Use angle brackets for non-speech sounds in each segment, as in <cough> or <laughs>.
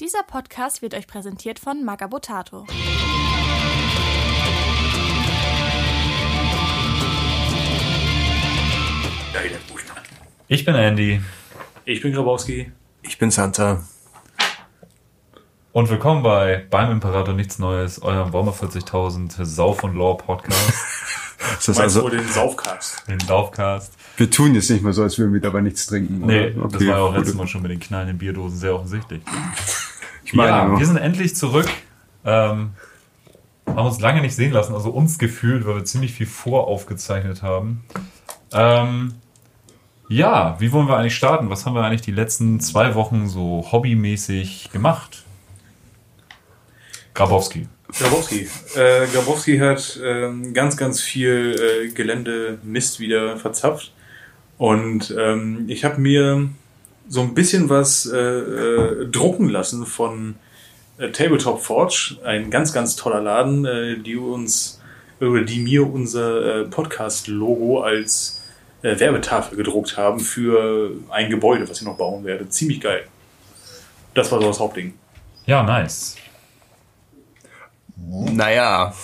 Dieser Podcast wird euch präsentiert von Magabotato. Ich bin Andy. Ich bin Grabowski. Ich bin Santa. Und willkommen bei Beim Imperator Nichts Neues, eurem Warmer 40.000 Sauf und Law Podcast. <laughs> Ist das Meinst also, den Saufcast? Den Laufcast. wir tun jetzt nicht mehr so, als würden wir dabei nichts trinken. Nee, oder? das war ja auch letztes Mal schon mit den knallenden Bierdosen sehr offensichtlich. <laughs> Ich meine, ja, nur- wir sind endlich zurück. Ähm, haben uns lange nicht sehen lassen, also uns gefühlt, weil wir ziemlich viel voraufgezeichnet haben. Ähm, ja, wie wollen wir eigentlich starten? Was haben wir eigentlich die letzten zwei Wochen so hobbymäßig gemacht? Grabowski. Grabowski. Äh, Grabowski hat ähm, ganz, ganz viel äh, Gelände-Mist wieder verzapft. Und ähm, ich habe mir so ein bisschen was äh, äh, drucken lassen von äh, Tabletop Forge. Ein ganz, ganz toller Laden, äh, die uns oder die mir unser äh, Podcast-Logo als äh, Werbetafel gedruckt haben für ein Gebäude, was ich noch bauen werde. Ziemlich geil. Das war so das Hauptding. Ja, nice. naja,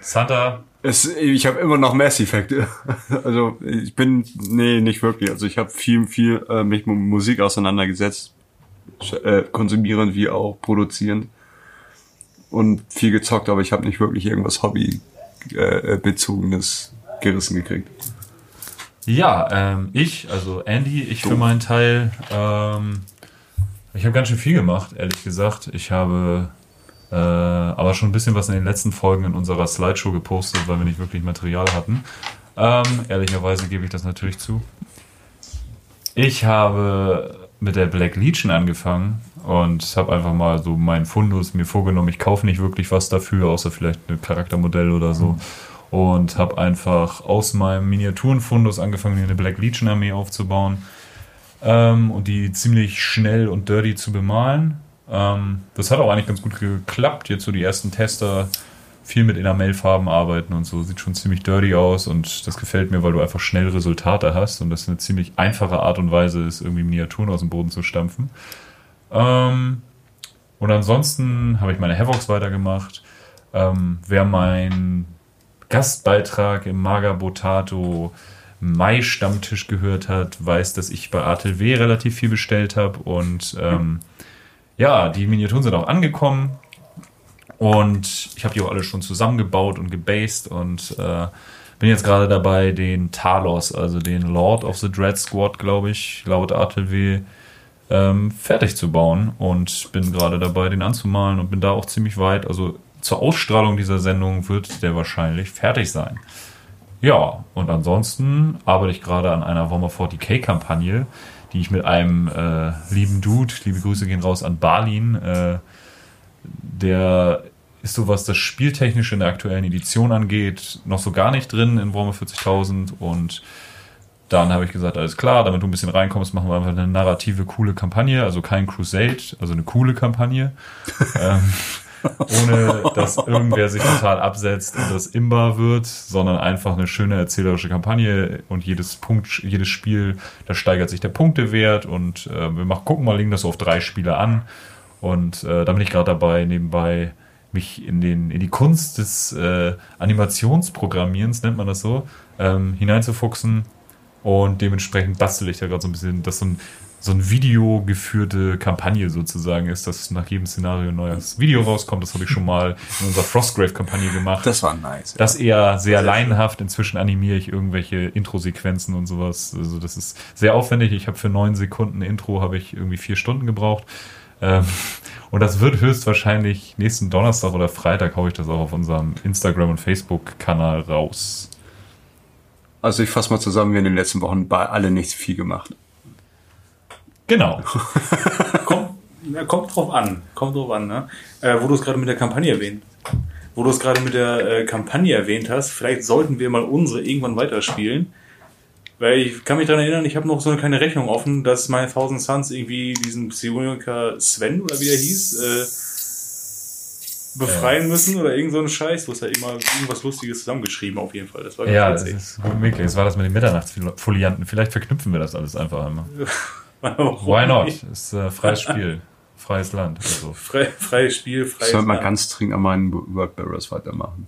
Santa, es, ich habe immer noch Mass Effect. <laughs> Also ich bin, nee, nicht wirklich. Also ich habe viel, viel äh, mich mit Musik auseinandergesetzt, äh, konsumierend wie auch produzierend und viel gezockt, aber ich habe nicht wirklich irgendwas Hobby äh, äh, bezogenes gerissen gekriegt. Ja, ähm, ich, also Andy, ich für meinen Teil, ähm, ich habe ganz schön viel gemacht, ehrlich gesagt. Ich habe äh, aber schon ein bisschen was in den letzten Folgen in unserer Slideshow gepostet, weil wir nicht wirklich Material hatten. Ähm, ehrlicherweise gebe ich das natürlich zu. Ich habe mit der Black Legion angefangen und habe einfach mal so meinen Fundus mir vorgenommen. Ich kaufe nicht wirklich was dafür, außer vielleicht ein Charaktermodell oder so. Und habe einfach aus meinem Miniaturenfundus angefangen, eine Black Legion Armee aufzubauen ähm, und die ziemlich schnell und dirty zu bemalen. Ähm, das hat auch eigentlich ganz gut geklappt. Jetzt so die ersten Tester viel mit Enamelfarben arbeiten und so. Sieht schon ziemlich dirty aus und das gefällt mir, weil du einfach schnell Resultate hast und das eine ziemlich einfache Art und Weise ist, irgendwie Miniaturen aus dem Boden zu stampfen. Ähm, und ansonsten habe ich meine Havocs weitergemacht. Ähm, wer mein Gastbeitrag im Maga Botato Mai-Stammtisch gehört hat, weiß, dass ich bei Artel W relativ viel bestellt habe und ähm, ja, die Miniaturen sind auch angekommen und ich habe die auch alle schon zusammengebaut und gebased und äh, bin jetzt gerade dabei, den Talos, also den Lord of the Dread Squad, glaube ich, laut Artel W, ähm, fertig zu bauen und bin gerade dabei, den anzumalen und bin da auch ziemlich weit. Also zur Ausstrahlung dieser Sendung wird der wahrscheinlich fertig sein. Ja, und ansonsten arbeite ich gerade an einer Warhammer 40k-Kampagne, die ich mit einem äh, lieben Dude, liebe Grüße gehen raus an Balin, äh, der ist so, was das Spieltechnische in der aktuellen Edition angeht, noch so gar nicht drin in Warhammer 40.000 und dann habe ich gesagt, alles klar, damit du ein bisschen reinkommst, machen wir einfach eine narrative, coole Kampagne, also kein Crusade, also eine coole Kampagne. <laughs> ähm, ohne dass irgendwer sich total absetzt und das imbar wird, sondern einfach eine schöne erzählerische Kampagne und jedes Punkt, jedes Spiel, da steigert sich der Punktewert und äh, wir machen, gucken mal, legen das so auf drei Spiele an. Und äh, da bin ich gerade dabei, nebenbei mich in, den, in die Kunst des äh, Animationsprogrammierens, nennt man das so, ähm, hineinzufuchsen. Und dementsprechend bastel ich da gerade so ein bisschen, dass so ein, so ein videogeführte Kampagne sozusagen ist, dass nach jedem Szenario ein neues Video rauskommt. Das habe ich schon mal in unserer Frostgrave-Kampagne gemacht. Das war nice. Das eher sehr laienhaft. Inzwischen animiere ich irgendwelche Intro-Sequenzen und sowas. Also das ist sehr aufwendig. Ich habe für neun Sekunden Intro habe ich irgendwie vier Stunden gebraucht. Ähm, und das wird höchstwahrscheinlich nächsten Donnerstag oder Freitag haue ich das auch auf unserem Instagram- und Facebook-Kanal raus. Also ich fasse mal zusammen, wir in den letzten Wochen bei alle nicht viel gemacht. Genau. <laughs> Kommt, ja, kommt drauf an. Kommt drauf an, ne? Äh, wo du es gerade mit der Kampagne erwähnt. Wo du es gerade mit der äh, Kampagne erwähnt hast, vielleicht sollten wir mal unsere irgendwann weiterspielen. Weil ich kann mich daran erinnern, ich habe noch so eine kleine Rechnung offen, dass meine Thousand Suns irgendwie diesen Psioniker Sven oder wie er hieß, äh, befreien müssen oder irgend so ein Scheiß. Du hast ja immer irgendwas Lustiges zusammengeschrieben auf jeden Fall. Das war ganz Ja, das witzig. ist gut möglich. Das war das mit den Mitternachtsfolianten. Vielleicht verknüpfen wir das alles einfach einmal. <laughs> Warum Why not? nicht? Ist äh, freies Spiel. <laughs> freies Land. Also, Frei, freies Spiel, Ich freies sollte mal Land. ganz dringend an meinen Workbearers weitermachen.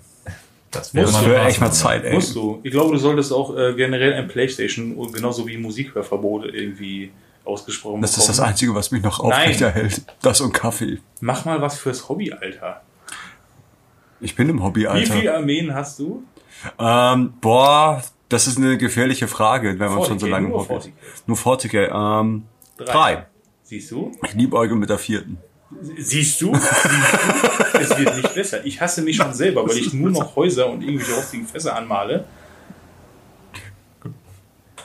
das man wäre eine echt mal. Zeit, ey. Musst du. Ich glaube, du solltest auch äh, generell ein Playstation und genauso wie Musikhörverbot irgendwie ausgesprochen Das ist das bekommen. Einzige, was mich noch aufrechterhält. Das und Kaffee. Mach mal was fürs Hobby, Alter. Ich bin im Hobby, Wie Alter. viele Armeen hast du? Ähm, boah, das ist eine gefährliche Frage, wenn man schon so 40K, lange nur Hobby ist. 40K. Nur 40k. Ähm, drei. Siehst du? Ich liebäuge mit der vierten. Siehst du? Siehst du? es wird nicht besser. Ich hasse mich schon selber, weil ich nur noch Häuser und irgendwelche rostigen Fässer anmale.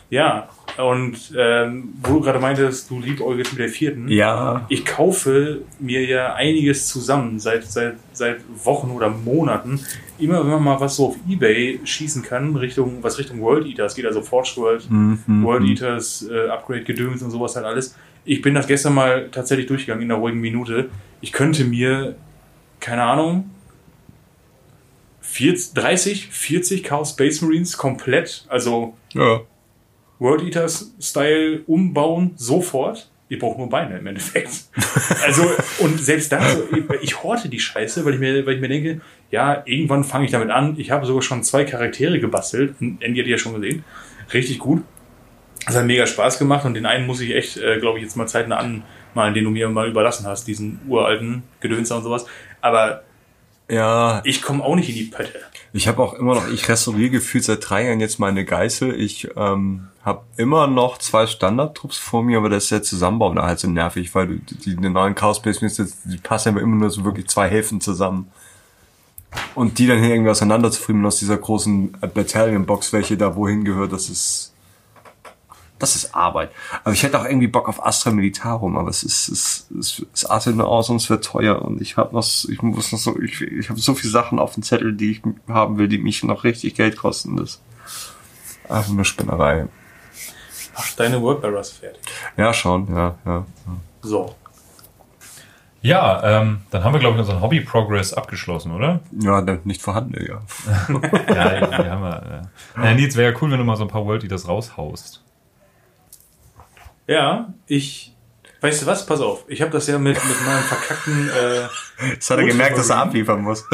Ja, und ähm, wo du gerade meintest, du liebäugelst mit der vierten. Ja. Ich kaufe mir ja einiges zusammen seit, seit, seit Wochen oder Monaten. Immer wenn man mal was so auf Ebay schießen kann, Richtung, was Richtung World Eaters geht, also Forge World, World Eaters, äh, Upgrade Gedöns und sowas halt alles. Ich bin das gestern mal tatsächlich durchgegangen in einer ruhigen Minute. Ich könnte mir, keine Ahnung, 40, 30, 40 Chaos Space Marines komplett, also Ja. World Eaters Style umbauen, sofort. Ihr braucht nur Beine im Endeffekt. <laughs> Also, und selbst dann, so, ich horte die Scheiße, weil ich mir, weil ich mir denke, ja, irgendwann fange ich damit an. Ich habe sogar schon zwei Charaktere gebastelt. Andy hat die ja schon gesehen. Richtig gut. Das hat mega Spaß gemacht und den einen muss ich echt, äh, glaube ich, jetzt mal zeitnah anmalen, den du mir mal überlassen hast, diesen uralten Gedönser und sowas. Aber Ja, ich komme auch nicht in die Pötte. ich habe auch immer noch, ich restauriere gefühlt seit drei Jahren jetzt meine Geißel. Ich ähm, habe immer noch zwei Standardtrupps vor mir, aber das ist der Zusammenbau da halt so nervig, weil du, die, die neuen Chaos Space Marines, die passen aber immer nur so wirklich zwei Hälften zusammen. Und die dann hier irgendwie auseinander aus dieser großen Battalion-Box, welche da wohin gehört, das ist das ist Arbeit. Aber ich hätte auch irgendwie Bock auf Astra Militarum, aber es ist, es, es, es artet nur aus und es wird teuer und ich habe noch, ich muss noch so, ich, ich habe so viele Sachen auf dem Zettel, die ich haben will, die mich noch richtig Geld kosten. Das einfach nur Spinnerei. Mach deine Workbearers fertig. Ja, schon, ja, ja. So. Ja, ähm, dann haben wir, glaube ich, unseren Hobby-Progress abgeschlossen, oder? Ja, nicht vorhanden, ja. <laughs> Ja, die haben wir. Äh. Ja, Nils, wäre ja cool, wenn du mal so ein paar World Eaters raushaust. Ja, ich. Weißt du was? Pass auf. Ich habe das ja mit, mit meinem verkackten. Äh, <laughs> Jetzt hat er gemerkt, dass er abliefern muss.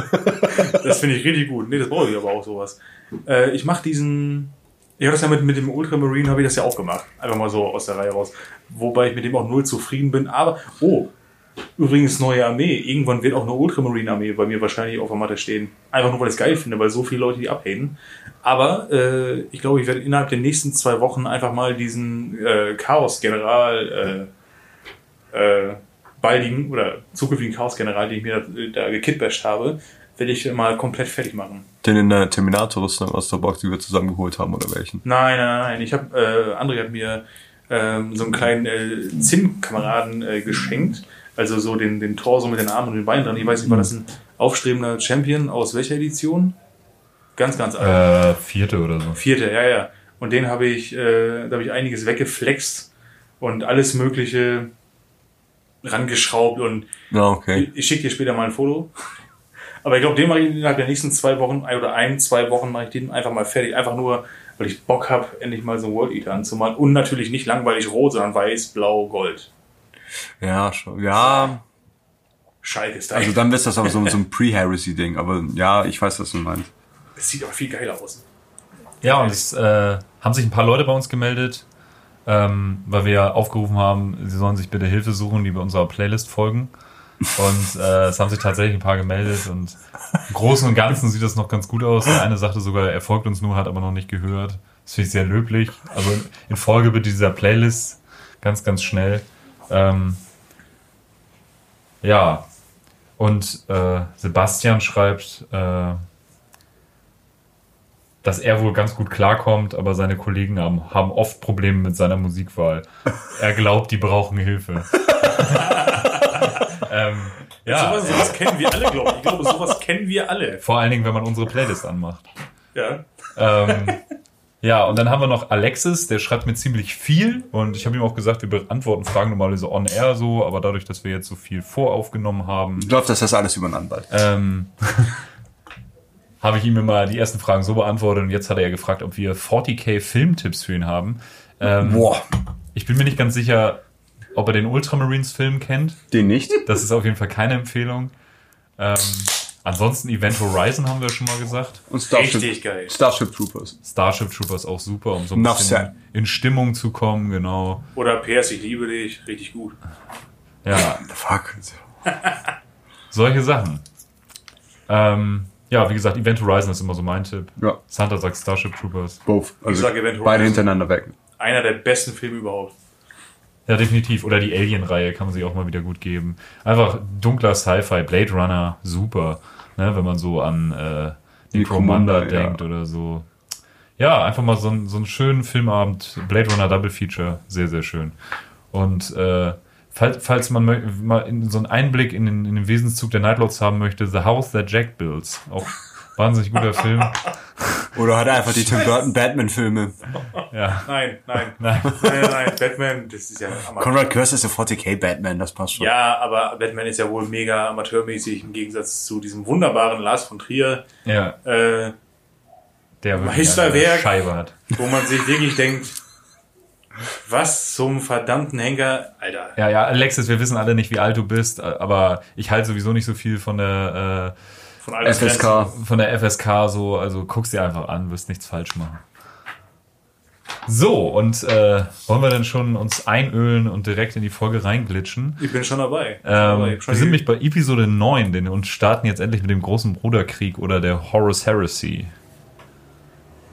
das finde ich richtig gut. Nee, das brauche ich aber auch sowas. Äh, ich mache diesen. Ich habe das ja mit, mit dem Ultramarine, habe ich das ja auch gemacht. Einfach mal so aus der Reihe raus. Wobei ich mit dem auch null zufrieden bin. Aber, oh, übrigens neue Armee. Irgendwann wird auch eine Ultramarine-Armee bei mir wahrscheinlich auf der Matte stehen. Einfach nur, weil ich es geil finde, weil so viele Leute die abhaten. Aber äh, ich glaube, ich werde innerhalb der nächsten zwei Wochen einfach mal diesen äh, Chaos-General äh, äh, baldigen oder zukünftigen Chaos-General, den ich mir da, da gekitbasht habe, werde ich mal komplett fertig machen. Den in der Terminator-Rüstung aus der Box, die wir zusammengeholt haben, oder welchen? Nein, nein, nein. Ich habe, äh, André hat mir ähm, so einen kleinen äh, Zinnkameraden äh, geschenkt. Also so den, den Torso mit den Armen und den Beinen dran. Ich weiß nicht, war das ein aufstrebender Champion aus welcher Edition? Ganz, ganz alt. Äh, vierte oder so. Vierte, ja, ja. Und den habe ich, äh, da habe ich einiges weggeflext und alles Mögliche rangeschraubt und Ja, okay. ich schicke dir später mal ein Foto. Aber ich glaube, den mache ich innerhalb der nächsten zwei Wochen ein oder ein, zwei Wochen mache ich den einfach mal fertig. Einfach nur, weil ich Bock habe, endlich mal so einen World Eater anzumalen. Und natürlich nicht langweilig rot, sondern weiß, blau, gold. Ja, schon. Ja, Schalke ist da. also dann ist das aber so, so ein <laughs> Pre-Heresy-Ding. Aber ja, ich weiß, was du meinst. Es sieht aber viel geiler aus. Ja, und es äh, haben sich ein paar Leute bei uns gemeldet, ähm, weil wir aufgerufen haben, sie sollen sich bitte Hilfe suchen, die bei unserer Playlist folgen. Und äh, es haben sich tatsächlich ein paar gemeldet und im Großen und Ganzen sieht das noch ganz gut aus. Der eine sagte sogar, er folgt uns nur, hat aber noch nicht gehört. Das finde ich sehr löblich. Also in, Folge bitte dieser Playlist ganz, ganz schnell. Ähm, ja, und äh, Sebastian schreibt, äh, dass er wohl ganz gut klarkommt, aber seine Kollegen haben, haben oft Probleme mit seiner Musikwahl. Er glaubt, die brauchen Hilfe. <laughs> ähm, ja, Sowas, sowas kennen wir alle, glaube ich. Ich glaube, sowas kennen wir alle. vor allen Dingen, wenn man unsere Playlist anmacht. Ja. Ähm, ja, und dann haben wir noch Alexis, der schreibt mir ziemlich viel und ich habe ihm auch gesagt, wir beantworten Fragen normalerweise on air so, aber dadurch, dass wir jetzt so viel voraufgenommen haben, Läuft das das alles über einen Anwalt? ähm, <laughs> habe ich ihm immer die ersten Fragen so beantwortet und jetzt hat er ja gefragt, ob wir 40k Filmtipps für ihn haben. Ähm, Boah. ich bin mir nicht ganz sicher, ob ihr den Ultramarines-Film kennt. Den nicht? Das ist auf jeden Fall keine Empfehlung. Ähm, ansonsten Event Horizon haben wir schon mal gesagt. Und Starship, Richtig geil. Starship Troopers. Starship Troopers auch super, um so ein Enough bisschen said. in Stimmung zu kommen, genau. Oder PS, ich liebe dich. Richtig gut. Ja, Fuck. <laughs> solche Sachen. Ähm, ja, wie gesagt, Event Horizon ist immer so mein Tipp. Ja, Santa sagt Starship Troopers. both. Also sag Event beide Horizon. hintereinander weg. Einer der besten Filme überhaupt. Ja, definitiv. Oder die Alien-Reihe kann man sich auch mal wieder gut geben. Einfach dunkler Sci-Fi, Blade Runner, super. Ne, wenn man so an äh, Die den Commander Commander, ja. denkt oder so. Ja, einfach mal so, einen- so einen schönen Filmabend, Blade Runner Double Feature, sehr, sehr schön. Und äh, falls, falls man mal in, so einen Einblick in den, in den Wesenszug der Nightlords haben möchte, The House That Jack Builds. Auch wahnsinnig guter Film. Oder hat er einfach die Tim Burton Batman-Filme. Ja. Nein, nein. <laughs> Nein. Nein, nein. Batman, das ist ja Amateur. Conrad Curse ist der 40k Batman, das passt schon. Ja, aber Batman ist ja wohl mega amateurmäßig im Gegensatz zu diesem wunderbaren Lars von Trier, Ja, äh, der wirklich Meisterwerk. Scheibe hat. wo man sich wirklich denkt, was zum verdammten Henker, Alter. Ja, ja, Alexis, wir wissen alle nicht, wie alt du bist, aber ich halte sowieso nicht so viel von der, Von Altersgrenzen. FSK. äh, von der FSK so, also guck's dir einfach an, wirst nichts falsch machen. So, und äh, wollen wir dann schon uns einölen und direkt in die Folge reinglitschen? Ich bin schon dabei. Ich bin dabei. Ähm, schon wir sind nämlich bei Episode 9 denn, und starten jetzt endlich mit dem großen Bruderkrieg oder der Horus Heresy.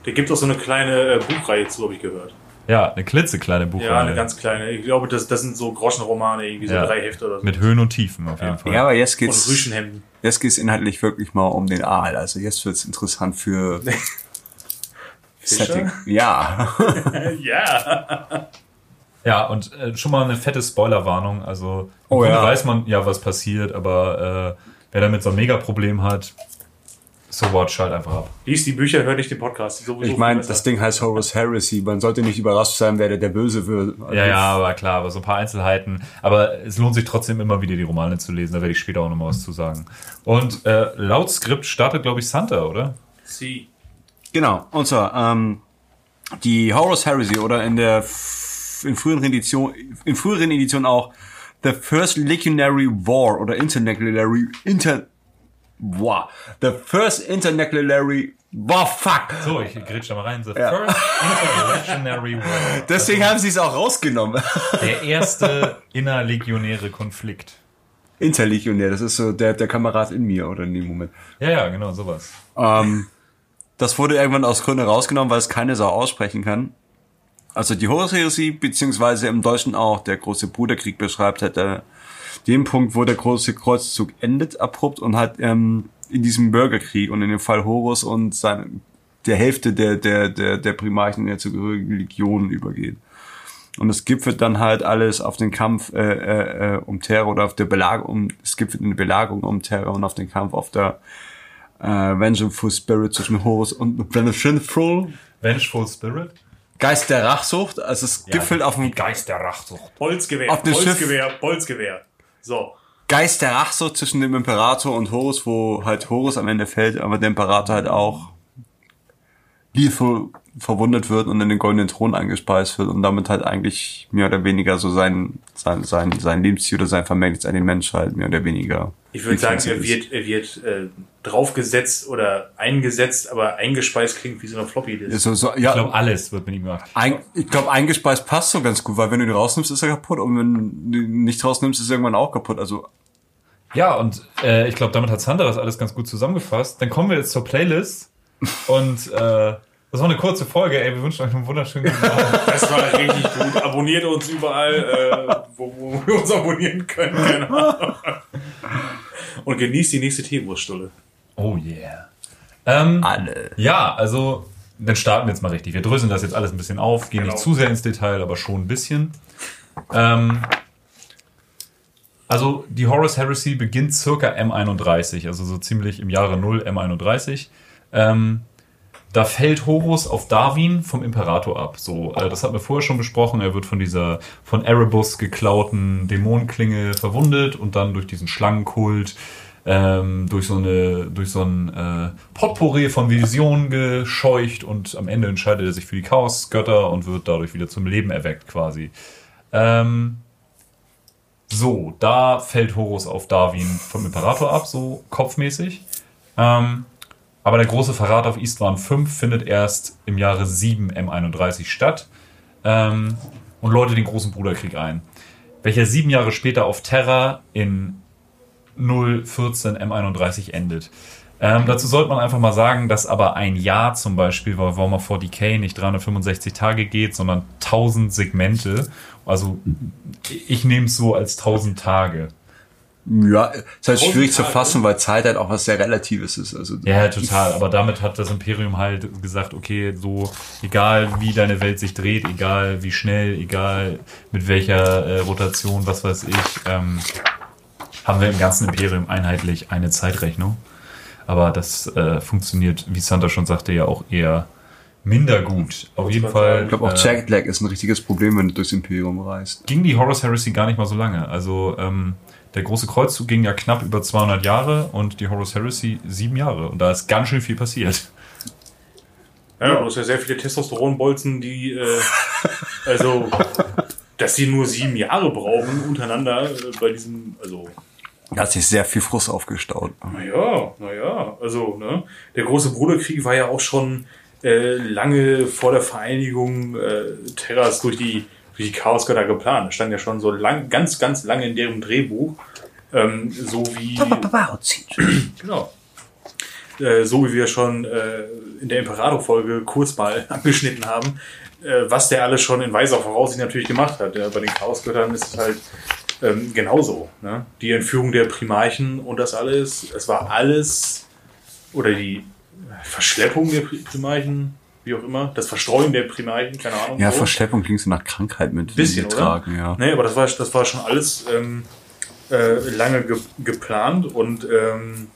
Da gibt auch so eine kleine äh, Buchreihe zu, habe ich gehört. Ja, eine klitzekleine Buchreihe. Ja, eine ganz kleine. Ich glaube, das, das sind so Groschenromane, irgendwie so Ja. drei Hefte oder so. Mit Höhen und Tiefen auf jeden Fall. Ja, aber jetzt Und geht's, Rüschenhemden. Jetzt geht's inhaltlich wirklich mal um den Aal. Also jetzt wird's interessant für <laughs> Setting. Ja. <laughs> ja. Ja, und äh, schon mal eine fette Spoilerwarnung. Also, Oh ja. weiß man ja, was passiert, aber äh, wer damit so ein Mega-Problem hat, so watch halt einfach ab. Lies die Bücher, hör nicht den Podcast. Sowieso Ich meine, das. Ding heißt Horus Heresy. Man sollte nicht überrascht sein, wer der, der Böse wird. Also Ja, ja, aber klar, aber so ein paar Einzelheiten. Aber es lohnt sich trotzdem immer wieder, die Romane zu lesen. Da werde ich später auch nochmal was zu sagen. Und äh, laut Skript startet, glaube ich, Santa, oder? Sie. Genau. Und zwar, ähm, die Horus Heresy oder in der in früheren Edition, in früheren Editionen auch The First Legionary War oder Internucleary Inter wow, The First Internucleary War fuck. So, ich grätsch da mal rein. The First Interrevolutionary War. <laughs> Deswegen haben sie es auch rausgenommen. Der <laughs> erste innerlegionäre Konflikt. Interlegionär, das ist so der der Kamerad in mir oder in dem Moment. Ja, ja, genau, sowas. Ähm, das wurde irgendwann aus Gründen rausgenommen, weil es keine Sau aussprechen kann. Also die Horus Heresy, beziehungsweise im Deutschen auch der große Bruderkrieg beschreibt, hat den Punkt, wo der große Kreuzzug endet, abrupt und hat ähm, in diesem Bürgerkrieg und in dem Fall Horus und seine, der Hälfte der, der, der, der Primarchen der zugehörigen Legionen übergeht. Und es gipfelt dann halt alles auf den Kampf äh, äh, äh, um Terra oder auf der Belagerung, es gipfelt in der Belagerung um Terra und auf den Kampf auf der äh, Vengeful Spirit zwischen Horus und Vengeful Vengeful Spirit? Geist der Rachsucht. Also es gipfelt auf dem Geist der Rachsucht. Bolzgewehr, Auf dem Bolzgewehr, Bolzgewehr. So. Geist der Rachsucht zwischen dem Imperator und Horus, wo halt Horus am Ende fällt, aber der Imperator halt auch lethal verwundet wird und in den goldenen Thron eingespeist wird und damit halt eigentlich mehr oder weniger so sein, sein, sein, sein Lebensziel oder sein Vermächtnis an den Mensch halt mehr oder weniger. Ich würde sagen, er wird, er wird äh, draufgesetzt oder eingesetzt, aber eingespeist klingt wie so eine Floppy-Disk. So, so, Ich ja, glaube, alles wird mit ihm gemacht. Ein, ich glaube, eingespeist passt so ganz gut, weil wenn du ihn rausnimmst, ist er kaputt und wenn du ihn nicht rausnimmst, ist er irgendwann auch kaputt. Also Ja, und äh, ich glaube, damit hat Sandra das alles ganz gut zusammengefasst. Dann kommen wir jetzt zur Playlist. <laughs> Und äh, das war eine kurze Folge. Ey, wir wünschen euch einen wunderschönen guten Abend. <laughs> Das war richtig gut. Abonniert uns überall, äh, wo, wo wir uns abonnieren können. Keine Ahnung. Und genießt die nächste Teewurststulle. Oh yeah. Ähm, alle. ja, also dann starten wir jetzt mal richtig. Wir dröseln das jetzt alles ein bisschen auf, gehen Genau. nicht zu sehr ins Detail, aber schon ein bisschen. Ähm, also die Horus Heresy beginnt circa M31, also so ziemlich im Jahre 0 M31. Ähm, da fällt Horus auf Darwin vom Imperator ab. So, äh, das hatten wir vorher schon besprochen. Er wird von dieser von Erebus geklauten Dämonenklinge verwundet und dann durch diesen Schlangenkult ähm, durch so eine durch so ein äh, Potpourri von Visionen gescheucht und am Ende entscheidet er sich für die Chaosgötter und wird dadurch wieder zum Leben erweckt quasi. Ähm, So, da fällt Horus auf Darwin vom Imperator ab, so kopfmäßig. Ähm, aber der große Verrat auf Istvan 5 findet erst im Jahre 7 M31 statt ähm, und läutet den großen Bruderkrieg ein, welcher sieben Jahre später auf Terra in 014 M31 endet. Ähm, dazu sollte man einfach mal sagen, dass aber ein Jahr zum Beispiel bei Warhammer 40k nicht 365 Tage geht, sondern 1000 Segmente. Also ich nehme es so als 1000 Tage. Ja, ist halt schwierig zu Tage. fassen, weil Zeit halt auch was sehr Relatives ist. Also Ja, total. Aber damit hat das Imperium halt gesagt, okay, so egal wie deine Welt sich dreht, egal wie schnell, egal mit welcher äh, Rotation, was weiß ich, ähm, haben wir im ganzen Imperium einheitlich eine Zeitrechnung. Aber das äh, funktioniert, wie Santa schon sagte, ja auch eher minder gut. Auf jeden Fall. ich glaube auch äh, Jetlag ist ein richtiges Problem, wenn du durchs Imperium reist. ging die Horus Heresy gar nicht mal so lange. Also ähm, der große Kreuzzug ging ja knapp über 200 Jahre und die Horus Heresy sieben Jahre. Und da ist ganz schön viel passiert. Ja, du hast ja sehr viele Testosteronbolzen, die, äh, also, <laughs> dass sie nur sieben Jahre brauchen untereinander äh, bei diesem, also, Da hat sich sehr viel Frust aufgestaut. naja, naja, also, ne, der große Bruderkrieg war ja auch schon äh, lange vor der Vereinigung äh, Terras durch die, die Chaosgötter geplant. Das stand ja schon so lang, ganz, ganz lange in deren Drehbuch. Ähm, so wie. <clears throat> Genau. Äh, so wie wir schon äh, in der Imperator-Folge kurz mal <laughs> angeschnitten haben, äh, was der alles schon in weiser Voraussicht natürlich gemacht hat. Bei den Chaosgöttern ist es halt ähm, genauso. Ne? Die Entführung der Primarchen und das alles, es war alles, oder die Verschleppung der Pri- Primarchen, wie auch immer, das Verstreuen der Primarchen, keine Ahnung. Ja, wo. Verschleppung klingt so nach Krankheit mit Bisschen, oder? getragen, ja. Nee, aber das war, das war schon alles ähm, äh, lange ge geplant und ähm,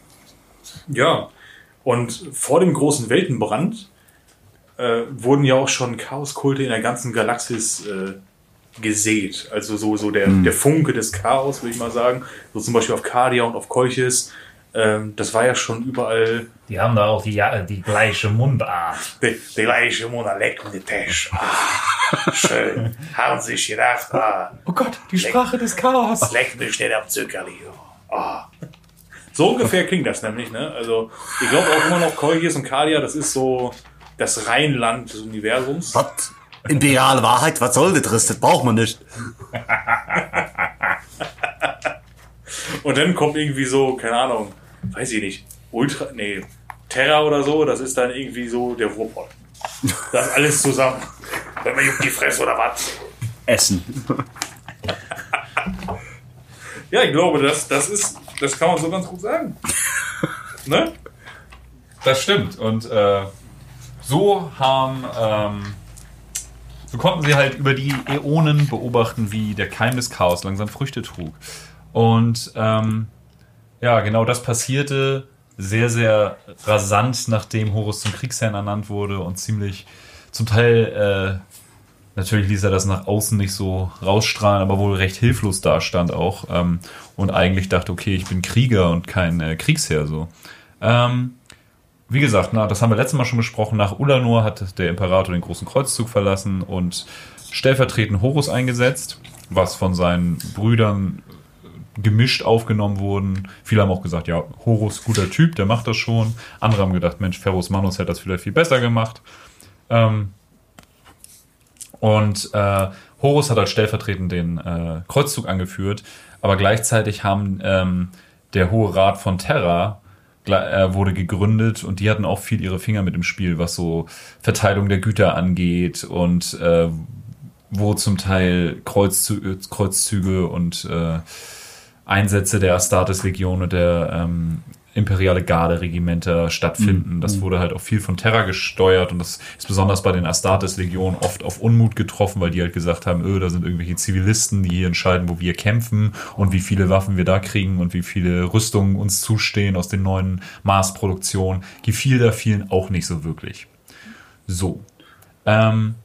ja, und vor dem großen Weltenbrand äh, wurden ja auch schon Chaoskulte in der ganzen Galaxis äh, gesät. Also so, so der, der Funke des Chaos, würde ich mal sagen. So zum Beispiel auf Cardia und auf Kolchis. Ähm, das war ja schon überall Die haben da auch die, ja- die gleiche Mundart. der, der gleiche Mona leck mit Tisch. Ah, schön. Haben sich gedacht, ah, Oh Gott, die Sprache des Chaos. Leck mich nicht am Zuckerli. Ah. So ungefähr klingt das nämlich, ne? Also, ich glaube auch immer noch Kolchis und Kadia, das ist so das Rheinland des Universums. Was? Imperiale Wahrheit, was soll das? Das braucht man nicht. Und dann kommt irgendwie so, keine Ahnung, weiß ich nicht, Ultra, nee, Terra oder so, das ist dann irgendwie so der Ruhrpott. Das alles zusammen. Wenn man juckt die Fresse oder was? Essen. Ja, ich glaube, das, das ist, das kann man so ganz gut sagen. Ne? Das stimmt. Und äh, so haben, ähm, so konnten sie halt über die Äonen beobachten, wie der Keim des Chaos langsam Früchte trug. Und ähm, ja, genau das passierte sehr, sehr rasant, nachdem Horus zum Kriegsherrn ernannt wurde und ziemlich zum Teil, äh, natürlich ließ er das nach außen nicht so rausstrahlen, aber wohl recht hilflos dastand auch ähm, und eigentlich dachte, okay, ich bin Krieger und kein äh, Kriegsherr so. Ähm, wie gesagt, na, das haben wir letztes Mal schon besprochen. Nach Ulanor hat der Imperator den großen Kreuzzug verlassen und stellvertretend Horus eingesetzt, was von seinen Brüdern gemischt aufgenommen wurden. Viele haben auch gesagt, ja, Horus, guter Typ, der macht das schon. Andere haben gedacht, Mensch, Ferrus Manus hätte das vielleicht viel besser gemacht. Ähm, und äh, Horus hat als stellvertretend den äh, Kreuzzug angeführt, aber gleichzeitig haben ähm, der Hohe Rat von Terra äh, wurde gegründet und die hatten auch viel ihre Finger mit im Spiel, was so Verteilung der Güter angeht und äh, wo zum Teil Kreuzzü Kreuzzüge und äh, Einsätze der Astartes-Legion und der ähm, imperiale Garde-Regimenter stattfinden. Das wurde halt auch viel von Terra gesteuert und das ist besonders bei den Astartes-Legionen oft auf Unmut getroffen, weil die halt gesagt haben, öh, da sind irgendwelche Zivilisten, die hier entscheiden, wo wir kämpfen und wie viele Waffen wir da kriegen und wie viele Rüstungen uns zustehen aus den neuen Mars-Produktionen. Gefiel da vielen auch nicht so wirklich. So. Ähm,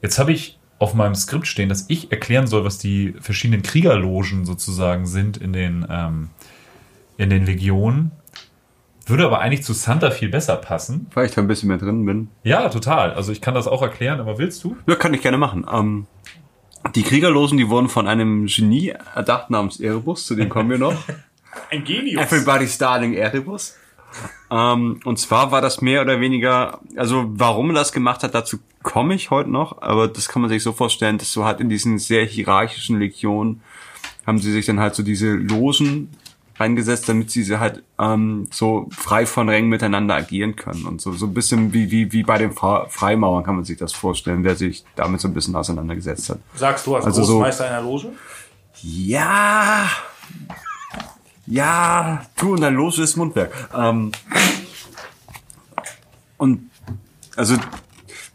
jetzt habe ich auf meinem Skript stehen, dass ich erklären soll, was die verschiedenen Kriegerlogen sozusagen sind in den, ähm, in den Legionen. Würde aber eigentlich zu Santa viel besser passen. Weil ich da ein bisschen mehr drin bin. Ja, total. Also ich kann das auch erklären, aber willst du? Ja, kann ich gerne machen. Ähm, Die Kriegerlosen, die wurden von einem Genie erdacht namens Erebus, zu dem kommen wir noch. Ein Genius. Everybody's Darling Erebus. Ähm, und zwar war das mehr oder weniger, also warum er das gemacht hat, dazu komme ich heute noch, aber das kann man sich so vorstellen, dass so halt in diesen sehr hierarchischen Legionen haben sie sich dann halt so diese Logen reingesetzt, damit sie halt ähm, so frei von Rängen miteinander agieren können und so so ein bisschen wie wie wie bei den Fra Freimauern kann man sich das vorstellen, wer sich damit so ein bisschen auseinandergesetzt hat. Sagst du als Also so- Großmeister einer Loge? Ja. Ja, du und dein loses Mundwerk. Ähm, und also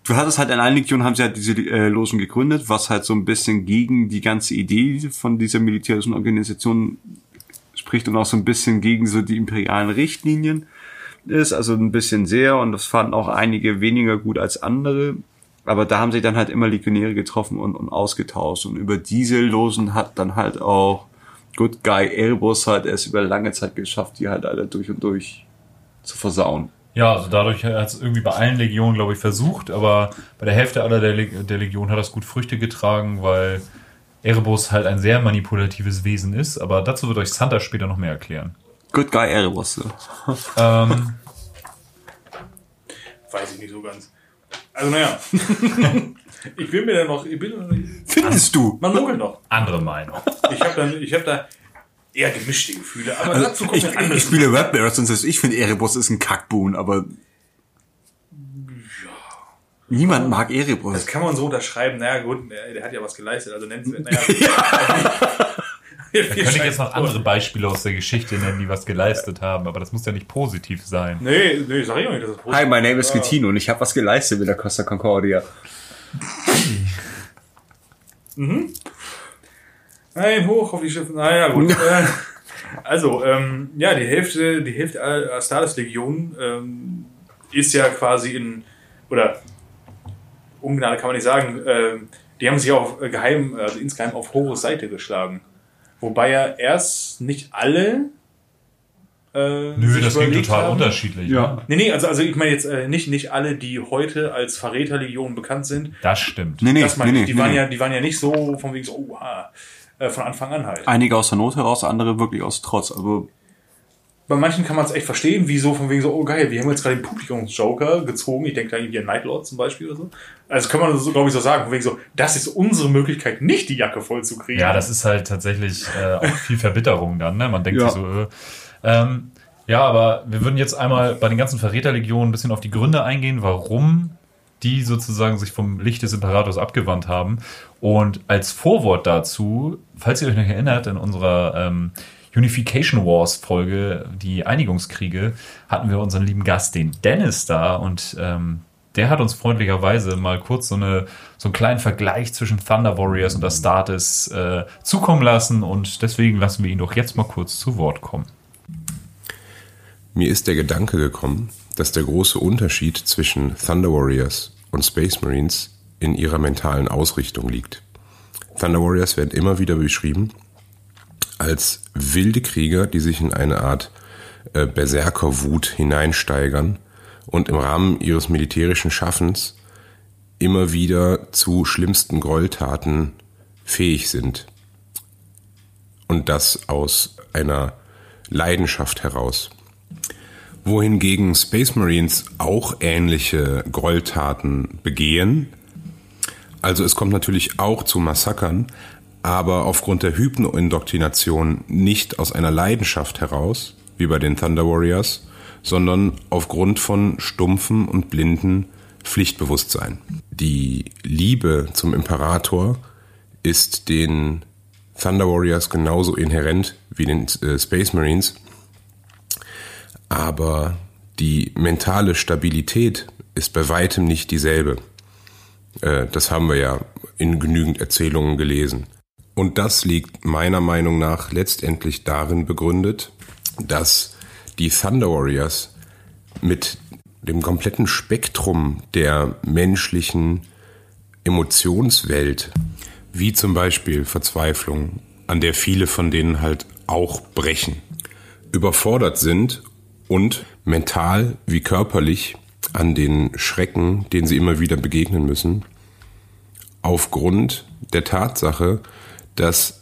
du hattest halt in allen Legionen haben sie halt diese äh, Logen gegründet, was halt so ein bisschen gegen die ganze Idee von dieser militärischen Organisation spricht und auch so ein bisschen gegen so die imperialen Richtlinien ist, also ein bisschen sehr und das fanden auch einige weniger gut als andere. Aber da haben sich dann halt immer Legionäre getroffen und, und ausgetauscht. Und über diese Losen hat dann halt auch Good Guy Erebus halt erst über lange Zeit geschafft, die halt alle durch und durch zu versauen. Ja, also dadurch hat es irgendwie bei allen Legionen, glaube ich, versucht, aber bei der Hälfte aller der, Leg der Legionen hat das gut Früchte getragen, weil Erebus halt ein sehr manipulatives Wesen ist, aber dazu wird euch Santa später noch mehr erklären. Good Guy Erebus. So. Ähm, Weiß ich nicht so ganz. Also naja. <laughs> ich bin mir da noch, ich bin, Findest du? man munkelt noch. andere Meinung. Ich habe da, ich hab da eher gemischte Gefühle. Aber dazu kommt Also, ich, ein anderes. ich spiele Red Bears und ich finde Erebus ist ein Kackboon, aber niemand mag Erebus. Das kann man so unterschreiben. Naja, gut, der, hat ja was geleistet. Also nennt <laughs> naja, Da <laughs> könnte ich jetzt noch andere Beispiele aus der Geschichte nennen, die was geleistet haben, aber das muss ja nicht positiv sein. Nee, nee, sag ich auch nicht, dass das Hi, my name is Gettino und ich habe was geleistet mit der Costa Concordia. Nein, hoch auf die Schiffe. Naja, gut. <laughs> Äh, also, ähm, ja, die Hälfte, die Hälfte aller Astalis-Legion ähm, ist ja quasi in, oder Ungnade kann man nicht sagen, ähm, die haben sich auch äh, geheim, also insgeheim auf Horus Seite geschlagen. Wobei ja erst nicht alle. Äh, Nö, das ging total haben. unterschiedlich. Ja. Ne? Nee, nee, also, also ich meine jetzt äh, nicht, nicht alle, die heute als Verräterlegion bekannt sind. Das stimmt. Nee, nee, das nee, nee, Die, waren nee. Ja, die waren ja nicht so von wegen so, oh, ah, äh, von Anfang an halt. Einige aus der Not heraus, andere wirklich aus Trotz. Aber Bei manchen kann man es echt verstehen, wieso von wegen so, oh geil, wir haben jetzt gerade den Publikumsjoker gezogen. Ich denke da irgendwie an Nightlord zum Beispiel oder so. Also kann man so, glaube ich, so sagen, von wegen so, das ist unsere Möglichkeit, nicht die Jacke voll zu kriegen. Ja, das ist halt tatsächlich äh, auch viel <laughs> Verbitterung dann. Ne? Man denkt Ja. sich so, äh, ähm, ja, aber wir würden jetzt einmal bei den ganzen Verräterlegionen ein bisschen auf die Gründe eingehen, warum die sozusagen sich vom Licht des Imperators abgewandt haben. Und als Vorwort dazu, falls ihr euch noch erinnert, in unserer ähm, Unification Wars Folge, die Einigungskriege, hatten wir unseren lieben Gast, den Dennis, da und ähm, der hat uns freundlicherweise mal kurz so, eine, so einen kleinen Vergleich zwischen Thunder Warriors und Astartes äh, zukommen lassen und deswegen lassen wir ihn doch jetzt mal kurz zu Wort kommen. Mir ist der Gedanke gekommen, dass der große Unterschied zwischen Thunder Warriors und Space Marines in ihrer mentalen Ausrichtung liegt. Thunder Warriors werden immer wieder beschrieben als wilde Krieger, die sich in eine Art äh, Berserkerwut hineinsteigern und im Rahmen ihres militärischen Schaffens immer wieder zu schlimmsten Gräueltaten fähig sind. Und das aus einer Leidenschaft heraus wohingegen Space Marines auch ähnliche Gräueltaten begehen. Also es kommt natürlich auch zu Massakern, aber aufgrund der Hypnoindoktrination nicht aus einer Leidenschaft heraus, wie bei den Thunder Warriors, sondern aufgrund von stumpfen und blinden Pflichtbewusstsein. Die Liebe zum Imperator ist den Thunder Warriors genauso inhärent wie den äh, Space Marines, aber die mentale Stabilität ist bei weitem nicht dieselbe. Äh, Das haben wir ja in genügend Erzählungen gelesen. Und das liegt meiner Meinung nach letztendlich darin begründet, dass die Thunder Warriors mit dem kompletten Spektrum der menschlichen Emotionswelt, wie zum Beispiel Verzweiflung, an der viele von denen halt auch brechen, überfordert sind und mental wie körperlich an den Schrecken, denen sie immer wieder begegnen müssen, aufgrund der Tatsache, dass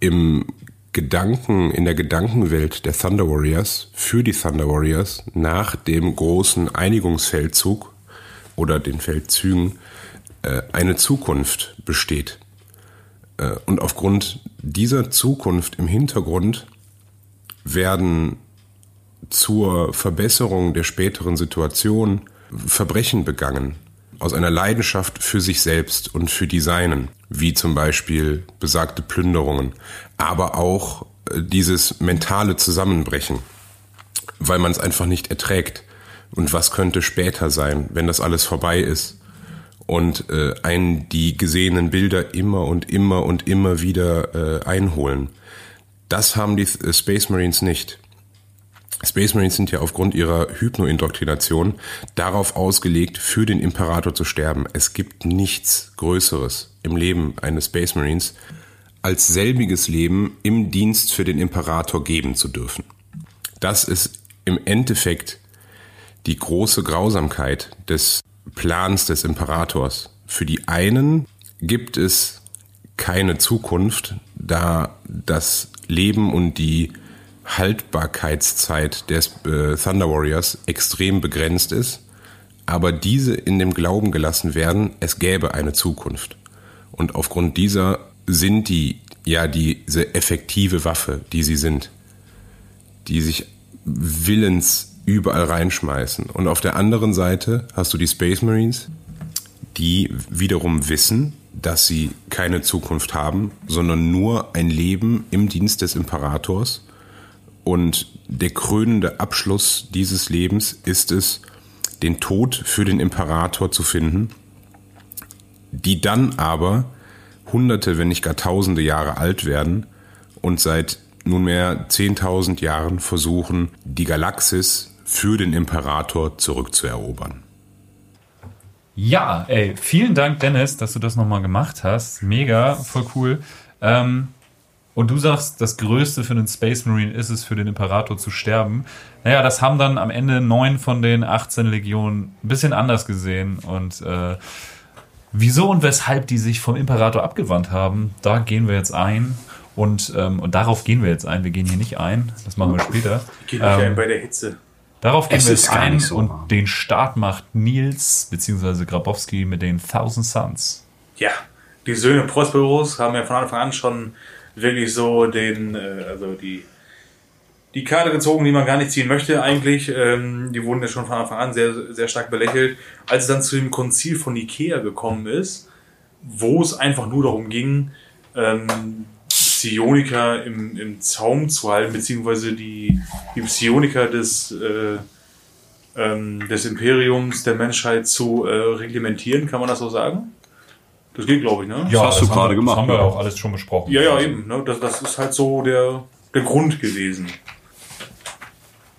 im Gedanken, in der Gedankenwelt der Thunder Warriors, für die Thunder Warriors, nach dem großen Einigungsfeldzug oder den Feldzügen, äh, eine Zukunft besteht. Äh, und aufgrund dieser Zukunft im Hintergrund werden zur Verbesserung der späteren Situation Verbrechen begangen. Aus einer Leidenschaft für sich selbst und für die Seinen, wie zum Beispiel besagte Plünderungen, aber auch äh, dieses mentale Zusammenbrechen, weil man es einfach nicht erträgt. Und was könnte später sein, wenn das alles vorbei ist? Und äh, einen die gesehenen Bilder immer und immer und immer wieder äh, einholen. Das haben die äh, Space Marines nicht. Space Marines sind ja aufgrund ihrer Hypnoindoktrination darauf ausgelegt, für den Imperator zu sterben. Es gibt nichts Größeres im Leben eines Space Marines, als selbiges Leben im Dienst für den Imperator geben zu dürfen. Das ist im Endeffekt die große Grausamkeit des Plans des Imperators. Für die einen gibt es keine Zukunft, da das Leben und die Haltbarkeitszeit des äh, Thunder Warriors extrem begrenzt ist, aber diese in dem Glauben gelassen werden, es gäbe eine Zukunft. Und aufgrund dieser sind die ja diese effektive Waffe, die sie sind, die sich willens überall reinschmeißen. Und auf der anderen Seite hast du die Space Marines, die wiederum wissen, dass sie keine Zukunft haben, sondern nur ein Leben im Dienst des Imperators und der krönende Abschluss dieses Lebens ist es, den Tod für den Imperator zu finden, die dann aber hunderte, wenn nicht gar tausende Jahre alt werden und seit nunmehr zehntausend Jahren versuchen, die Galaxis für den Imperator zurückzuerobern. Ja, ey, vielen Dank, Dennis, dass du das nochmal gemacht hast. Mega, voll cool. Ähm, und du sagst, das Größte für den Space Marine ist es, für den Imperator zu sterben. Naja, das haben dann am Ende neun von den 18 Legionen ein bisschen anders gesehen. Und äh, wieso und weshalb die sich vom Imperator abgewandt haben, da gehen wir jetzt ein. Und, ähm, und darauf gehen wir jetzt ein. Wir gehen hier nicht ein. Das machen wir später. Geht nicht ein Ähm, bei der Hitze. Darauf gehen Es wir jetzt gar ein nicht so und warm. den Start macht Nils bzw. Grabowski mit den Thousand Suns. Ja, die Söhne Prosperos haben ja von Anfang an schon wirklich so den, äh, also die, die Karte gezogen, die man gar nicht ziehen möchte eigentlich. Ähm, die wurden ja schon von Anfang an sehr, sehr stark belächelt. Als es dann zu dem Konzil von Ikea gekommen ist, wo es einfach nur darum ging, ähm, Psioniker im, im Zaum zu halten, beziehungsweise die, die Psioniker des, äh, ähm, des Imperiums der Menschheit zu äh, reglementieren, kann man das so sagen? Das geht, glaube ich, ne? Ja, hast du haben gerade wir- gemacht, Das haben wir ja. auch alles schon besprochen. Ja, ja, eben. Ne? Das, das ist halt so der, der Grund gewesen.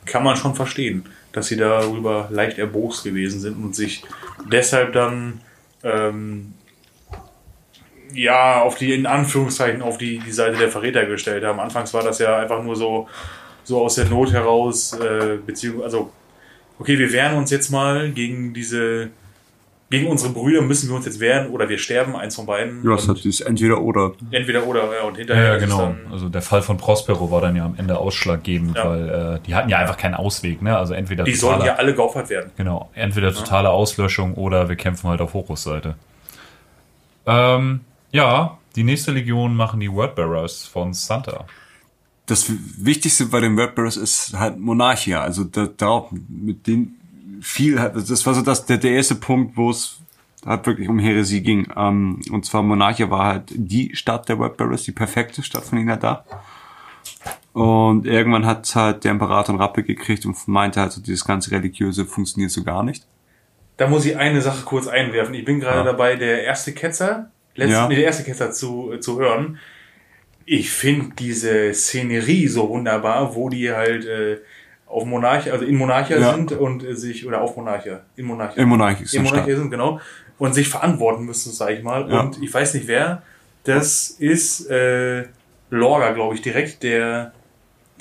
Kann man schon verstehen, dass sie darüber leicht erbost gewesen sind und sich deshalb dann ähm, ja auf die, in Anführungszeichen, auf die, die Seite der Verräter gestellt haben. Anfangs war das ja einfach nur so, so aus der Not heraus, äh, beziehungsweise, also, okay, wir wehren uns jetzt mal gegen diese, gegen unsere Brüder müssen wir uns jetzt wehren oder wir sterben, eins von beiden. Ja, das dieses entweder oder. Entweder oder, ja, und Ja, hinterher ja, ist genau. dann, Also der Fall von Prospero war dann ja am Ende ausschlaggebend, Ja. weil äh, die hatten ja einfach keinen Ausweg, ne? Also entweder die sollen totale, ja alle geopfert werden. genau, entweder totale Auslöschung oder wir kämpfen halt auf Horus-Seite. Ähm, ja, die nächste Legion machen die Wordbearers von Santa. Das Wichtigste bei den Wordbearers ist halt Monarchia. Also da, darauf mit dem viel, halt- das war so das, der, der erste Punkt, wo es halt wirklich um Heresie ging. Ähm, und zwar Monarchia war halt die Stadt der Wordbearers, die perfekte Stadt von ihnen da. Und irgendwann hat halt der Imperator einen Rappel gekriegt und meinte halt so, dieses ganze Religiöse funktioniert so gar nicht. Da muss ich eine Sache kurz einwerfen. Ich bin gerade Ja. dabei, der erste Ketzer, letzte, Ja. nee, der erste Ketzer zu, äh, zu hören. Ich finde diese Szenerie so wunderbar, wo die halt äh, auf Monarchia, also in Monarchia Ja. sind und sich, oder auf Monarchia, in Monarchia. In Monarchia ist in Monarchia sind, genau. Und sich verantworten müssen, sag ich mal. Ja. Und ich weiß nicht wer, das ist äh, Lorga, glaube ich, direkt, der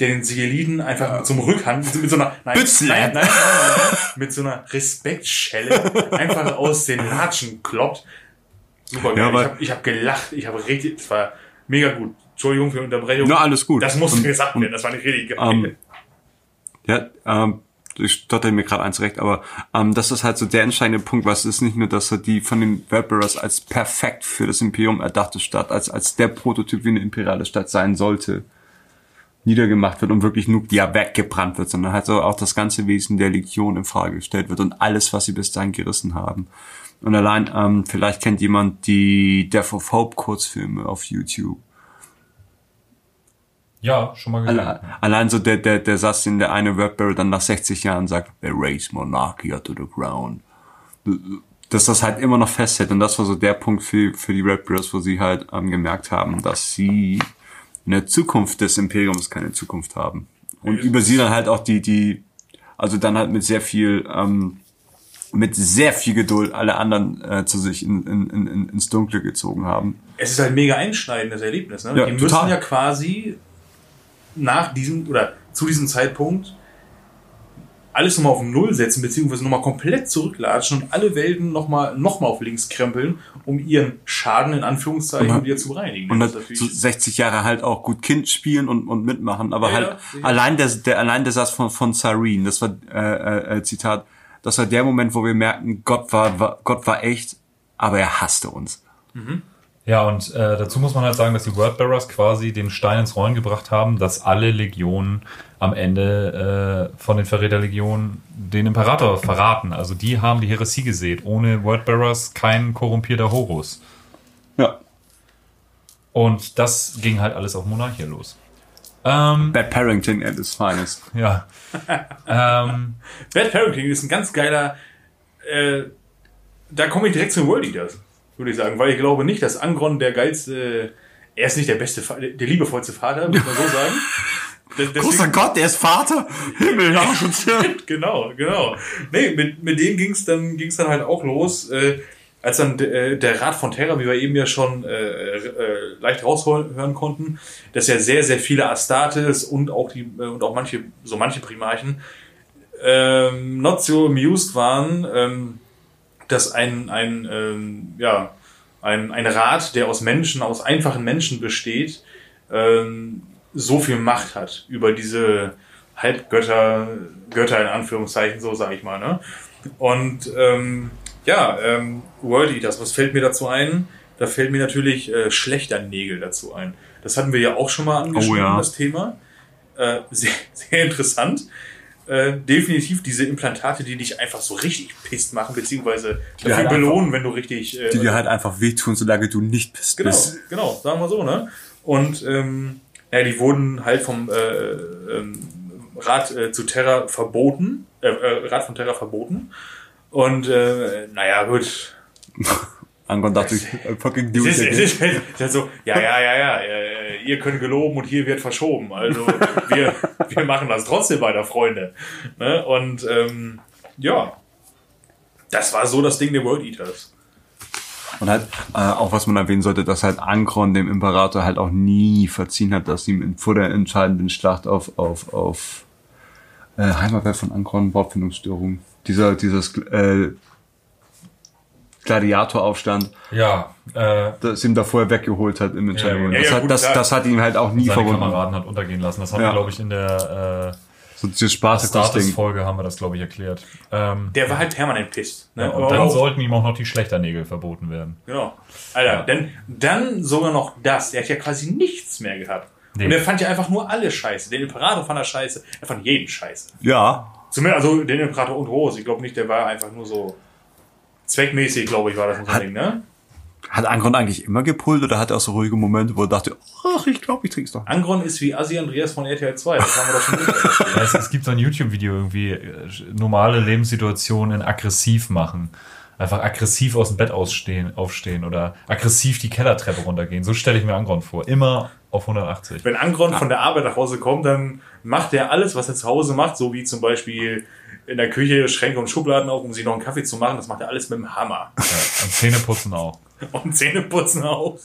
der den Sigiliden einfach zum Rückhand mit so einer nein, nein, nein, nein, nein, mit so einer Respektschelle einfach aus den Latschen kloppt. Super geil. Ja, ich habe ich hab gelacht, ich habe richtig, es war mega gut. Entschuldigung für die Unterbrechung. Na, alles gut. Das musste Und- gesagt werden, das war nicht richtig geil. Ähm, Ja, ähm, ich stotter mir gerade eins recht, aber ähm, das ist halt so der entscheidende Punkt, was ist nicht nur, dass er die von den Wordbearers als perfekt für das Imperium erdachte Stadt, als, als der Prototyp, wie eine imperiale Stadt sein sollte, niedergemacht wird und wirklich nur ja weggebrannt wird, sondern halt so auch das ganze Wesen der Legion in Frage gestellt wird und alles, was sie bis dahin gerissen haben. Und allein, ähm, vielleicht kennt jemand die Death of Hope Kurzfilme auf YouTube. Ja, schon mal gesehen. Alle, allein so der, der, der Satz, den der eine Wordbearer dann nach 60 Jahren sagt, they raise monarchy to the ground. Dass das halt immer noch festhält. Und das war so der Punkt für, für die Wordbearers, wo sie halt ähm, gemerkt haben, dass sie in der Zukunft des Imperiums keine Zukunft haben. Und über sie dann halt auch die, die, also dann halt mit sehr viel, ähm, mit sehr viel Geduld alle anderen äh, zu sich in, in, in, ins Dunkle gezogen haben. es ist halt ein mega einschneidendes Erlebnis. Ne? Ja, die müssen total. ja quasi nach diesem oder zu diesem Zeitpunkt alles nochmal auf Null setzen, beziehungsweise nochmal komplett zurücklatschen und alle Welten nochmal noch mal auf links krempeln, um ihren Schaden in Anführungszeichen Und- wieder zu bereinigen. Und Das natürlich- 60 Jahre halt auch gut Kind spielen und, und mitmachen. Aber Ja, halt ja, allein der, der allein der Satz von von Sarin, das war äh, äh, Zitat, das war der Moment, wo wir merken, Gott war, war Gott war echt, aber er hasste uns. Ja, und äh, dazu muss man halt sagen, dass die Wordbearers quasi den Stein ins Rollen gebracht haben, dass alle Legionen am Ende äh, von den Verräterlegionen den Imperator verraten. Also die haben die Heresie gesät. Ohne Wordbearers kein korrumpierter Horus. Ja. Und das ging halt alles auf Monarchia los. Ähm, Bad Parenting at its finest. ja. ähm, Bad Parenting ist ein ganz geiler. Äh, da komme ich direkt zum World Eaters, würde ich sagen, weil ich glaube nicht, dass Angron der geilste. Er ist nicht der beste, der liebevollste Vater, muss man so sagen. <laughs> De- deswegen- Großer Gott, er ist Vater. <laughs> Himmel, Arsch und Hirn. genau, genau. Nee, mit, mit denen ging's dann, ging's dann halt auch los, äh, als dann äh, der Rat von Terra, wie wir eben ja schon äh, äh, leicht raushören konnten, dass ja sehr, sehr viele Astartes und auch die äh, und auch manche, so manche Primarchen ähm, not so amused waren, ähm, dass ein, ein, ähm, ja, ein, ein Rat, der aus Menschen, aus einfachen Menschen besteht, ähm, so viel Macht hat über diese Halbgötter, Götter in Anführungszeichen, so sage ich mal. Ne? Und ähm, ja, ähm, World Eaters, was fällt mir dazu ein? Da fällt mir natürlich äh, Schlechternägel dazu ein. Das hatten wir ja auch schon mal angeschnitten, Oh ja. das Thema. Äh, <laughs> sehr, sehr interessant. Äh, definitiv diese Implantate, die dich einfach so richtig pisst machen, beziehungsweise dafür halt belohnen, wenn du richtig äh, Die dir halt einfach wehtun, solange du nicht bist. Genau, bist. genau, sagen wir so, ne? Und ähm, ja, die wurden halt vom äh, ähm, Rat äh, zu Terra verboten, äh, äh, Rat von Terra verboten. Und äh, naja, gut. <laughs> Angon dachte ich, I fucking do it es ist, halt- so, ja, ja, ja, ja, äh, ihr könnt geloben und hier wird verschoben. Also wir, wir machen das trotzdem weiter, Freunde. Ne? Und ähm, ja, das war so das Ding der World Eaters. Und halt, äh, auch was man erwähnen sollte, dass halt Ankron dem Imperator halt auch nie verziehen hat, dass ihm vor der entscheidenden Schlacht auf, auf, auf äh, Heimatwelt von Ankron, Wortfindungsstörung, dieser, dieses äh, Gladiatoraufstand, ja, äh, das ihm da vorher weggeholt hat im Entscheidung. Ja, ja, das, ja, hat, gut, das, das hat ihn halt auch nie seine verwundert. Kameraden hat untergehen lassen. Das haben Ja. wir, glaube ich, in der So dieses äh, Spaß-Ding. Status-Folge haben wir das, glaube ich, erklärt. Ähm, Der war halt permanent pisst. Ne? ja, und dann auch- sollten ihm auch noch die Schlechternägel verboten werden. Genau. Alter, Ja. dann, dann sogar noch das. Der hat ja quasi nichts mehr gehabt. Nee. Und er fand ja einfach nur alle scheiße. Den Imperator fand er scheiße. Er fand jeden scheiße. Ja, Zumindest, also den Imperator und Rose. Ich glaube nicht, der war einfach nur so zweckmäßig, glaube ich, war das so ein Hat- Ding, ne? hat Ankron eigentlich immer gepullt oder hat er auch so ruhige Momente, wo er dachte, ach, ich glaube, ich trink's doch. Angron ist wie Asi Andreas von RTL 2. Das haben wir doch schon. <laughs> Ja, es, es gibt so ein YouTube-Video irgendwie, äh, normale Lebenssituationen in aggressiv machen. Einfach aggressiv aus dem Bett ausstehen, aufstehen oder aggressiv die Kellertreppe runtergehen. So stelle ich mir Angron vor. Immer auf 180. Wenn Angron von der Arbeit nach Hause kommt, dann macht er alles, was er zu Hause macht, so wie zum Beispiel in der Küche Schränke und Schubladen auf, um sich noch einen Kaffee zu machen. Das macht er alles mit dem Hammer. Ja, und Zähneputzen auch. <laughs> Und Zähneputzen auch.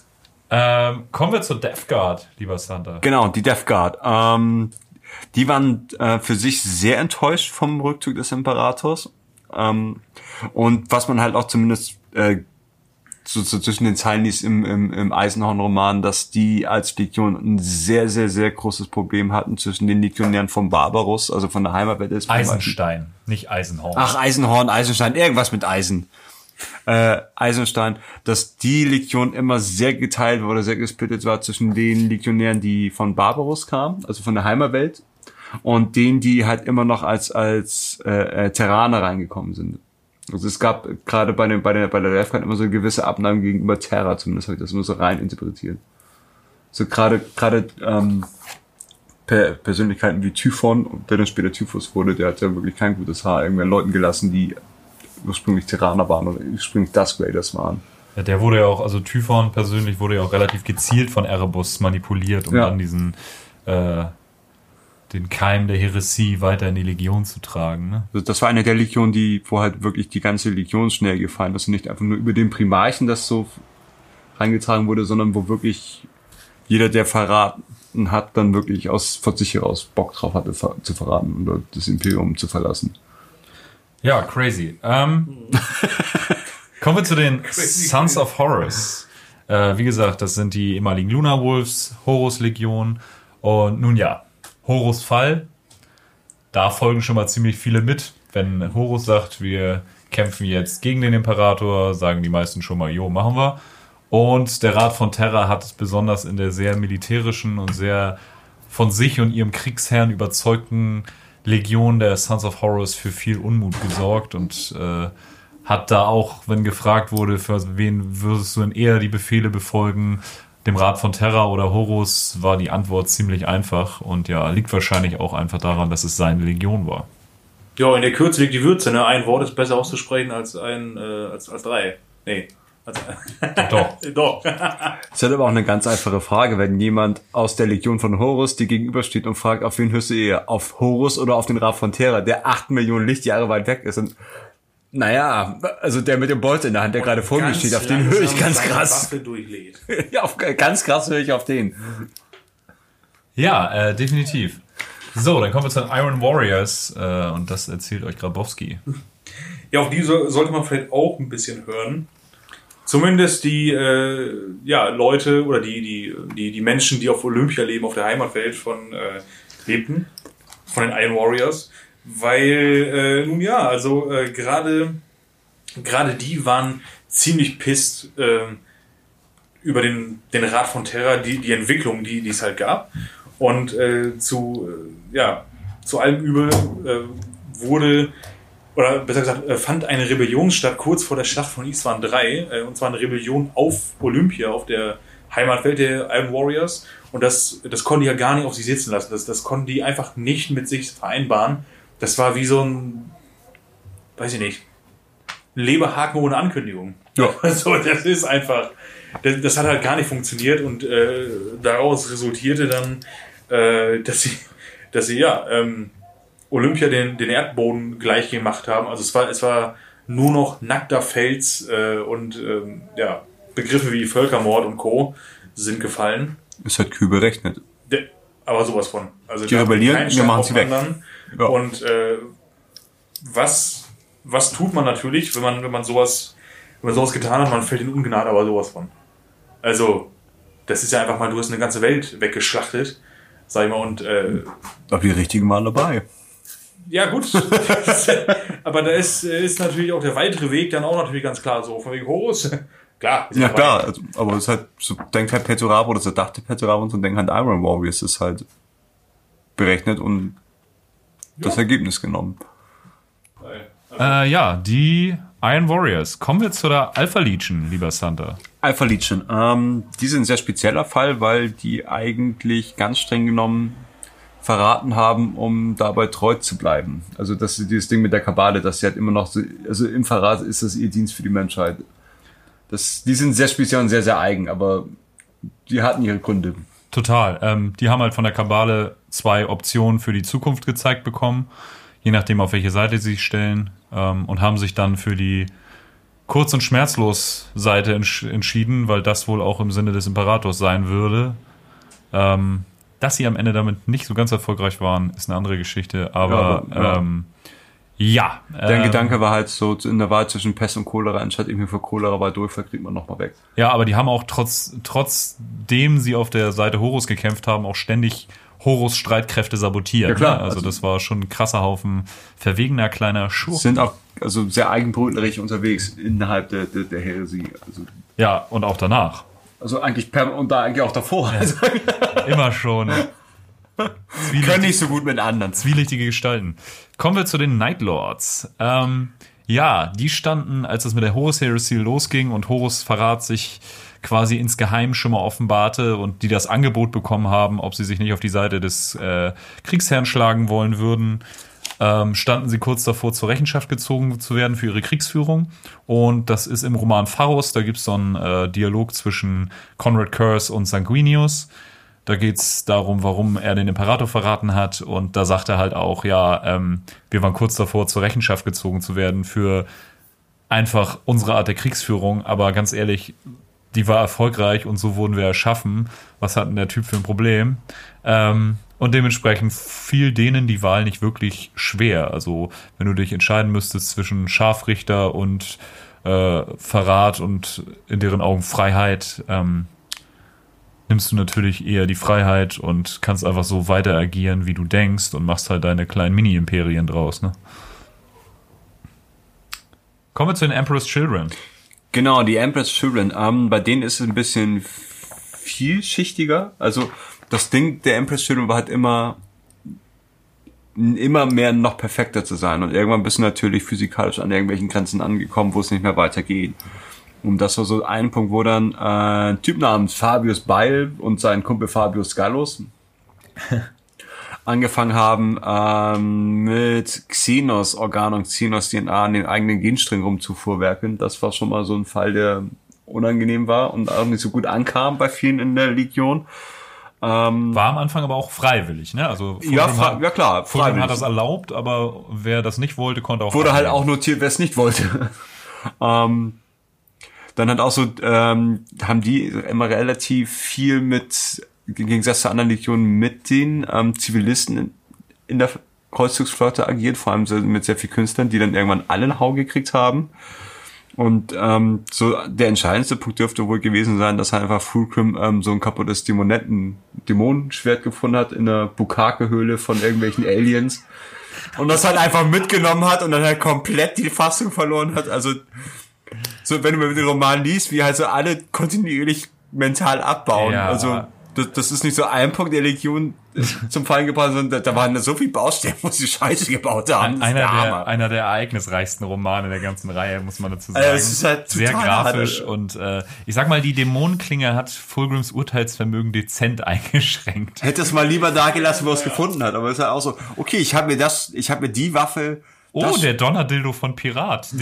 Ähm, kommen wir zur Death Guard, lieber Santa. Genau, die Death Guard. Ähm, die waren äh, für sich sehr enttäuscht vom Rückzug des Imperators. Ähm, und was man halt auch zumindest äh, so, so zwischen den Zeilen liest im, im, im Eisenhorn-Roman, dass die als Legion ein sehr, sehr, sehr großes Problem hatten zwischen den Legionären von Barbaros, also von der Heimatwelt ist. Eisenstein, nicht Eisenhorn. Ach, Eisenhorn, Eisenstein, irgendwas mit Eisen. Äh, Eisenstein, dass die Legion immer sehr geteilt wurde, sehr gesplittet war zwischen den Legionären, die von Barbaros kamen, also von der Heimatwelt, und denen, die halt immer noch als, als äh, äh, Terraner reingekommen sind. Also es gab gerade bei, den, bei der bei der Refcon immer so eine gewisse Abnahme gegenüber Terra, zumindest habe ich das immer so rein interpretiert. So gerade gerade ähm, per Persönlichkeiten wie Typhon, der dann später Typhus wurde, der hat ja wirklich kein gutes Haar irgendwelchen Leuten gelassen, die ursprünglich Terraner waren oder ursprünglich Dusk Raiders waren. Ja, der wurde ja auch, also Typhon persönlich wurde ja auch relativ gezielt von Erebus manipuliert, um Ja. dann diesen äh, den Keim der Heresie weiter in die Legion zu tragen. Ne? Also das war eine der Legionen, die, wo halt wirklich die ganze Legion schnell gefallen ist und nicht einfach nur über den Primarchen das so reingetragen wurde, sondern wo wirklich jeder, der verraten hat, dann wirklich aus von sich heraus Bock drauf hatte, ver zu verraten oder das Imperium zu verlassen. Ja, crazy. Ähm, <laughs> kommen wir zu den Sons of Horus. Äh, wie gesagt, das sind die ehemaligen Luna Wolves, Horus Legion. Und nun ja, Horus Fall. Da folgen schon mal ziemlich viele mit. Wenn Horus sagt, wir kämpfen jetzt gegen den Imperator, sagen die meisten schon mal, jo, machen wir. Und der Rat von Terra hat besonders in der sehr militärischen und sehr von sich und ihrem Kriegsherrn überzeugten Legion der Sons of Horus für viel Unmut gesorgt und äh, hat da auch, wenn gefragt wurde, für wen würdest du denn eher die Befehle befolgen, dem Rat von Terra oder Horus, war die Antwort ziemlich einfach und ja, liegt wahrscheinlich auch einfach daran, dass es seine Legion war. Ja, in der Kürze liegt die Würze, ne? Ein Wort ist besser auszusprechen als ein, äh, als, als drei. Nee. Als, <laughs> Doch. doch. <laughs> Ist halt aber auch eine ganz einfache Frage, wenn jemand aus der Legion von Horus dir gegenübersteht und fragt, auf wen hörst du eher? Auf Horus oder auf den Rat von Terra, der acht Millionen Lichtjahre weit weg ist und naja, also der mit dem Bolt in der Hand, der gerade vor mir steht, auf den höre ich ganz krass. <laughs> Ja, auf, ganz krass höre ich auf den. Ja, äh, definitiv. So, dann kommen wir zu den Iron Warriors äh, und das erzählt euch Grabowski. Ja, auf die so, sollte man vielleicht auch ein bisschen hören. Zumindest die äh, ja, Leute oder die, die, die, die Menschen, die auf Olympia leben, auf der Heimatwelt von äh, lebten, von den Iron Warriors. Weil, äh, nun ja, also äh, gerade gerade die waren ziemlich pisst äh, über den, den Rat von Terra, die, die Entwicklung, die, die es halt gab. Und äh, zu, äh, ja, zu allem Übel äh, wurde, oder besser gesagt, äh, fand eine Rebellion statt kurz vor der Schlacht von Iswan 3. Äh, und zwar eine Rebellion auf Olympia, auf der Heimatwelt der Iron Warriors. Und das, das konnten die ja gar nicht auf sich sitzen lassen. Das, das konnten die einfach nicht mit sich vereinbaren. Das war wie so ein, weiß ich nicht, ein Leberhaken ohne Ankündigung. Ja. <laughs> Also das ist einfach, das, das hat halt gar nicht funktioniert und äh, daraus resultierte dann, äh, dass sie, <laughs> dass sie ja ähm, Olympia den, den Erdboden gleich gemacht haben. Also es war, es war nur noch nackter Fels äh, und ähm, ja, Begriffe wie Völkermord und Co. sind gefallen. Ist halt kühl berechnet. De, aber sowas von. Also Die rebellieren, wir machen sie weg. anderen. Ja. Und äh, was, was tut man natürlich, wenn man, wenn man sowas, wenn man sowas getan hat, man fällt in Ungnade aber sowas von. Also, das ist ja einfach mal, du hast eine ganze Welt weggeschlachtet, sag ich mal, und äh, Aber die richtigen waren dabei. ja gut. <laughs> aber da ist, ist natürlich auch der weitere Weg dann auch natürlich ganz klar so, von wegen Horus. Klar. ist Ja klar, also, aber es ist halt, so denkt halt Petorabo oder so dachte Petorabo und so denkt halt Iron Warriors ist halt berechnet und das Ergebnis genommen. Äh, ja, die Iron Warriors. Kommen wir zu der Alpha Legion, lieber Santa. Alpha Legion, ähm, die sind ein sehr spezieller Fall, weil die eigentlich ganz streng genommen verraten haben, um dabei treu zu bleiben. Also dass sie dieses Ding mit der Kabale, dass sie halt immer noch, so, also im Verrat ist das ihr Dienst für die Menschheit. Das, die sind sehr speziell und sehr, sehr eigen, aber die hatten ihre Gründe. Total. Ähm, die haben halt von der Kabale zwei Optionen für die Zukunft gezeigt bekommen, je nachdem, auf welche Seite sie sich stellen, ähm, und haben sich dann für die kurz- und schmerzlos Seite entsch entschieden, weil das wohl auch im Sinne des Imperators sein würde. Ähm, dass sie am Ende damit nicht so ganz erfolgreich waren, ist eine andere Geschichte, aber Ja, ja. Ja. Dein ähm, Gedanke war halt so in der Wahl zwischen Pest und Cholera, anstatt irgendwie für Cholera bei Durchfall kriegt man nochmal weg. Ja, aber die haben auch trotz, trotzdem sie auf der Seite Horus gekämpft haben, auch ständig Horus Streitkräfte sabotiert. Ja, klar. Ne? Also, Also- das war schon ein krasser Haufen verwegener kleiner Schurken. Sind auch also sehr eigenbrötlerig unterwegs innerhalb der, der, der Heresie. Also, Ja, und auch danach. also eigentlich per, und da eigentlich auch davor. Also, <laughs> Immer schon. Können nicht so gut mit anderen. Zwielichtige Gestalten. Kommen wir zu den Night Lords. Ähm, ja, die standen, als es mit der Horus Heresy losging und Horus Verrat sich quasi ins Geheim schon mal offenbarte und die das Angebot bekommen haben, ob sie sich nicht auf die Seite des äh, Kriegsherrn schlagen wollen würden, ähm, standen sie kurz davor, zur Rechenschaft gezogen zu werden für ihre Kriegsführung. Und das ist im Roman Pharos, da gibt es so einen äh, Dialog zwischen Conrad Curse und Sanguinius. Da geht's darum, warum er den Imperator verraten hat. Und da sagt er halt auch, ja, ähm, wir waren kurz davor, zur Rechenschaft gezogen zu werden für einfach unsere Art der Kriegsführung. Aber ganz ehrlich, die war erfolgreich und so wurden wir erschaffen. Was hat denn der Typ für ein Problem? Ähm, und dementsprechend fiel denen die Wahl nicht wirklich schwer. Also wenn du dich entscheiden müsstest zwischen Scharfrichter und äh, Verrat und in deren Augen Freiheit, ähm, nimmst du natürlich eher die Freiheit und kannst einfach so weiter agieren, wie du denkst und machst halt deine kleinen Mini-Imperien draus. Ne? Kommen wir zu den Emperor's Children. Genau, die Empress Children. Ähm, bei denen ist es ein bisschen vielschichtiger. Also das Ding der Empress Children war halt immer immer mehr noch perfekter zu sein und irgendwann bist du natürlich physikalisch an irgendwelchen Grenzen angekommen, wo es nicht mehr weitergeht. Und das war so ein Punkt, wo dann äh, ein Typ namens Fabius Beil und sein Kumpel Fabius Gallus <laughs> angefangen haben, ähm, mit Xenos Organ und Xenos DNA an den eigenen Genstrang rumzufuhrwerken. Das war schon mal so ein Fall, der unangenehm war und auch nicht so gut ankam bei vielen in der Legion. Ähm, War am Anfang aber auch freiwillig, ne? Also ja, Fulton fra hat- ja klar, freiwillig. hat das erlaubt, aber wer das nicht wollte, konnte auch wurde halt auch notiert, wer es nicht wollte. <laughs> ähm, dann hat auch so, ähm, haben die immer relativ viel mit, im Gegensatz zu anderen Legionen, mit den ähm, Zivilisten in, in der Kreuzzugsflotte agiert, vor allem mit sehr viel Künstlern, die dann irgendwann alle einen Hau gekriegt haben. Und ähm, so der entscheidendste Punkt dürfte wohl gewesen sein, dass halt einfach Fulcrum ähm, so ein kaputtes Dämonetten, Dämonenschwert gefunden hat in der Bukake-Höhle von irgendwelchen Aliens. Und das halt einfach mitgenommen hat und dann halt komplett die Fassung verloren hat. Also, so wenn du den Roman liest, wie halt so alle kontinuierlich mental abbauen. Ja. Also, das, das ist nicht so ein Punkt der Legion zum Fallen gebracht, sondern da, da waren da so viele Baustellen, wo sie Scheiße gebaut haben. Einer, der einer der ereignisreichsten Romane der ganzen Reihe, muss man dazu sagen. Also, es ist halt Sehr grafisch hart. und äh, ich sag mal, die Dämonenklinge hat Fulgrims Urteilsvermögen dezent <laughs> eingeschränkt. Hätte es mal lieber da gelassen, wo es gefunden hat. Aber es ist halt auch so, okay, ich habe mir das, ich habe mir die Waffe. Oh, das, der Donnerdildo von Pirat. <laughs>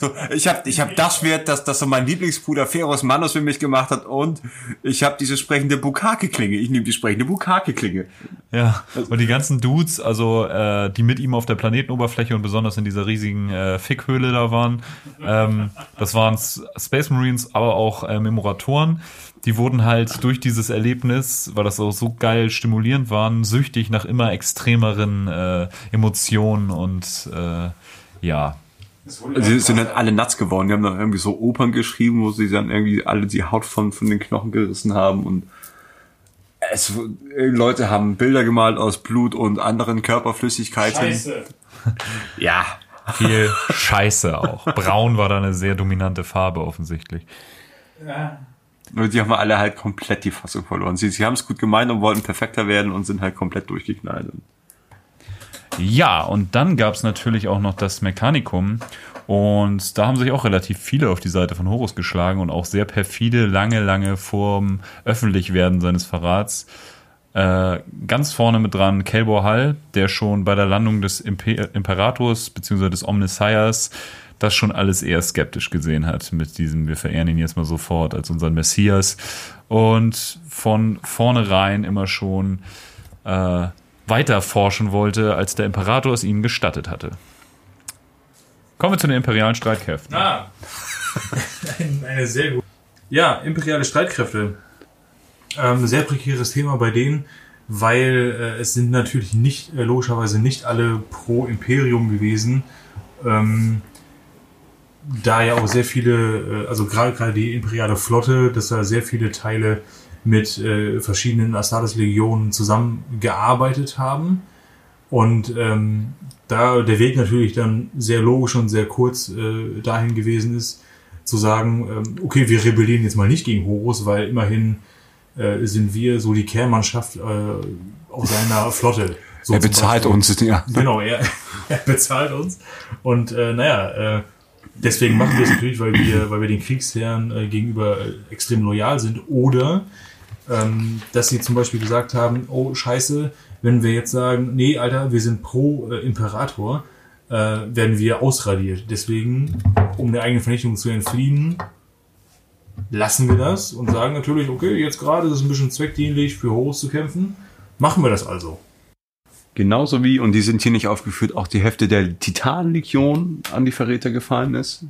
So, ich habe ich hab das Schwert, das, das so mein Lieblingsbruder Feros Manos für mich gemacht hat und ich habe diese sprechende Bukake-Klinge. Ich nehme die sprechende Bukake-Klinge. Ja, und die ganzen Dudes, also äh, die mit ihm auf der Planetenoberfläche und besonders in dieser riesigen äh, Fickhöhle da waren, ähm, das waren Space Marines, aber auch äh, Memoratoren. Die wurden halt durch dieses Erlebnis, weil das auch so geil stimulierend waren, süchtig nach immer extremeren äh, Emotionen und äh, ja. Sie sind halt alle nuts geworden. Die haben dann irgendwie so Opern geschrieben, wo sie dann irgendwie alle die Haut von, von den Knochen gerissen haben und es, Leute haben Bilder gemalt aus Blut und anderen Körperflüssigkeiten. <laughs> Ja. Viel Scheiße auch. Braun war da eine sehr dominante Farbe offensichtlich. Und die haben alle halt komplett die Fassung verloren. Sie, sie haben es gut gemeint und wollten perfekter werden und sind halt komplett durchgeknallt. Ja, und dann gab's natürlich auch noch das Mechanikum. Und da haben sich auch relativ viele auf die Seite von Horus geschlagen und auch sehr perfide, lange, lange vorm Öffentlichwerden seines Verrats. Äh, ganz vorne mit dran Kelbor Hall, der schon bei der Landung des Imper Imperators bzw. des Omnisciers das schon alles eher skeptisch gesehen hat mit diesem, wir verehren ihn jetzt mal sofort als unseren Messias. Und von vornherein immer schon äh, weiter forschen wollte, als der Imperator es ihnen gestattet hatte. Kommen wir zu den imperialen Streitkräften. Ah. <laughs> Eine sehr gute. Ja, imperiale Streitkräfte. Ähm, sehr prekäres Thema bei denen, weil äh, es sind natürlich nicht, äh, logischerweise nicht alle pro Imperium gewesen. Ähm, da ja auch sehr viele, äh, also gerade gerade die imperiale Flotte, dass da sehr viele Teile mit äh, verschiedenen Astartes-Legionen zusammengearbeitet haben. Und ähm, da der Weg natürlich dann sehr logisch und sehr kurz äh, dahin gewesen ist, zu sagen, ähm, okay, wir rebellieren jetzt mal nicht gegen Horus, weil immerhin äh, sind wir so die Kernmannschaft äh, aus seiner Flotte. So er bezahlt Beispiel. uns, ja. Genau, er, <laughs> er bezahlt uns. Und äh, naja, äh, deswegen machen wir es natürlich, weil wir, weil wir den Kriegsherren äh, gegenüber äh, extrem loyal sind. Oder ähm, dass sie zum Beispiel gesagt haben, oh scheiße, wenn wir jetzt sagen, nee, Alter, wir sind pro äh, Imperator, äh, werden wir ausradiert. Deswegen, um der eigenen Vernichtung zu entfliehen, lassen wir das und sagen natürlich, okay, jetzt gerade ist es ein bisschen zweckdienlich, für Horus zu kämpfen. Machen wir das also. Genauso wie, und die sind hier nicht aufgeführt, auch die Hälfte der Titanlegion an die Verräter gefallen ist.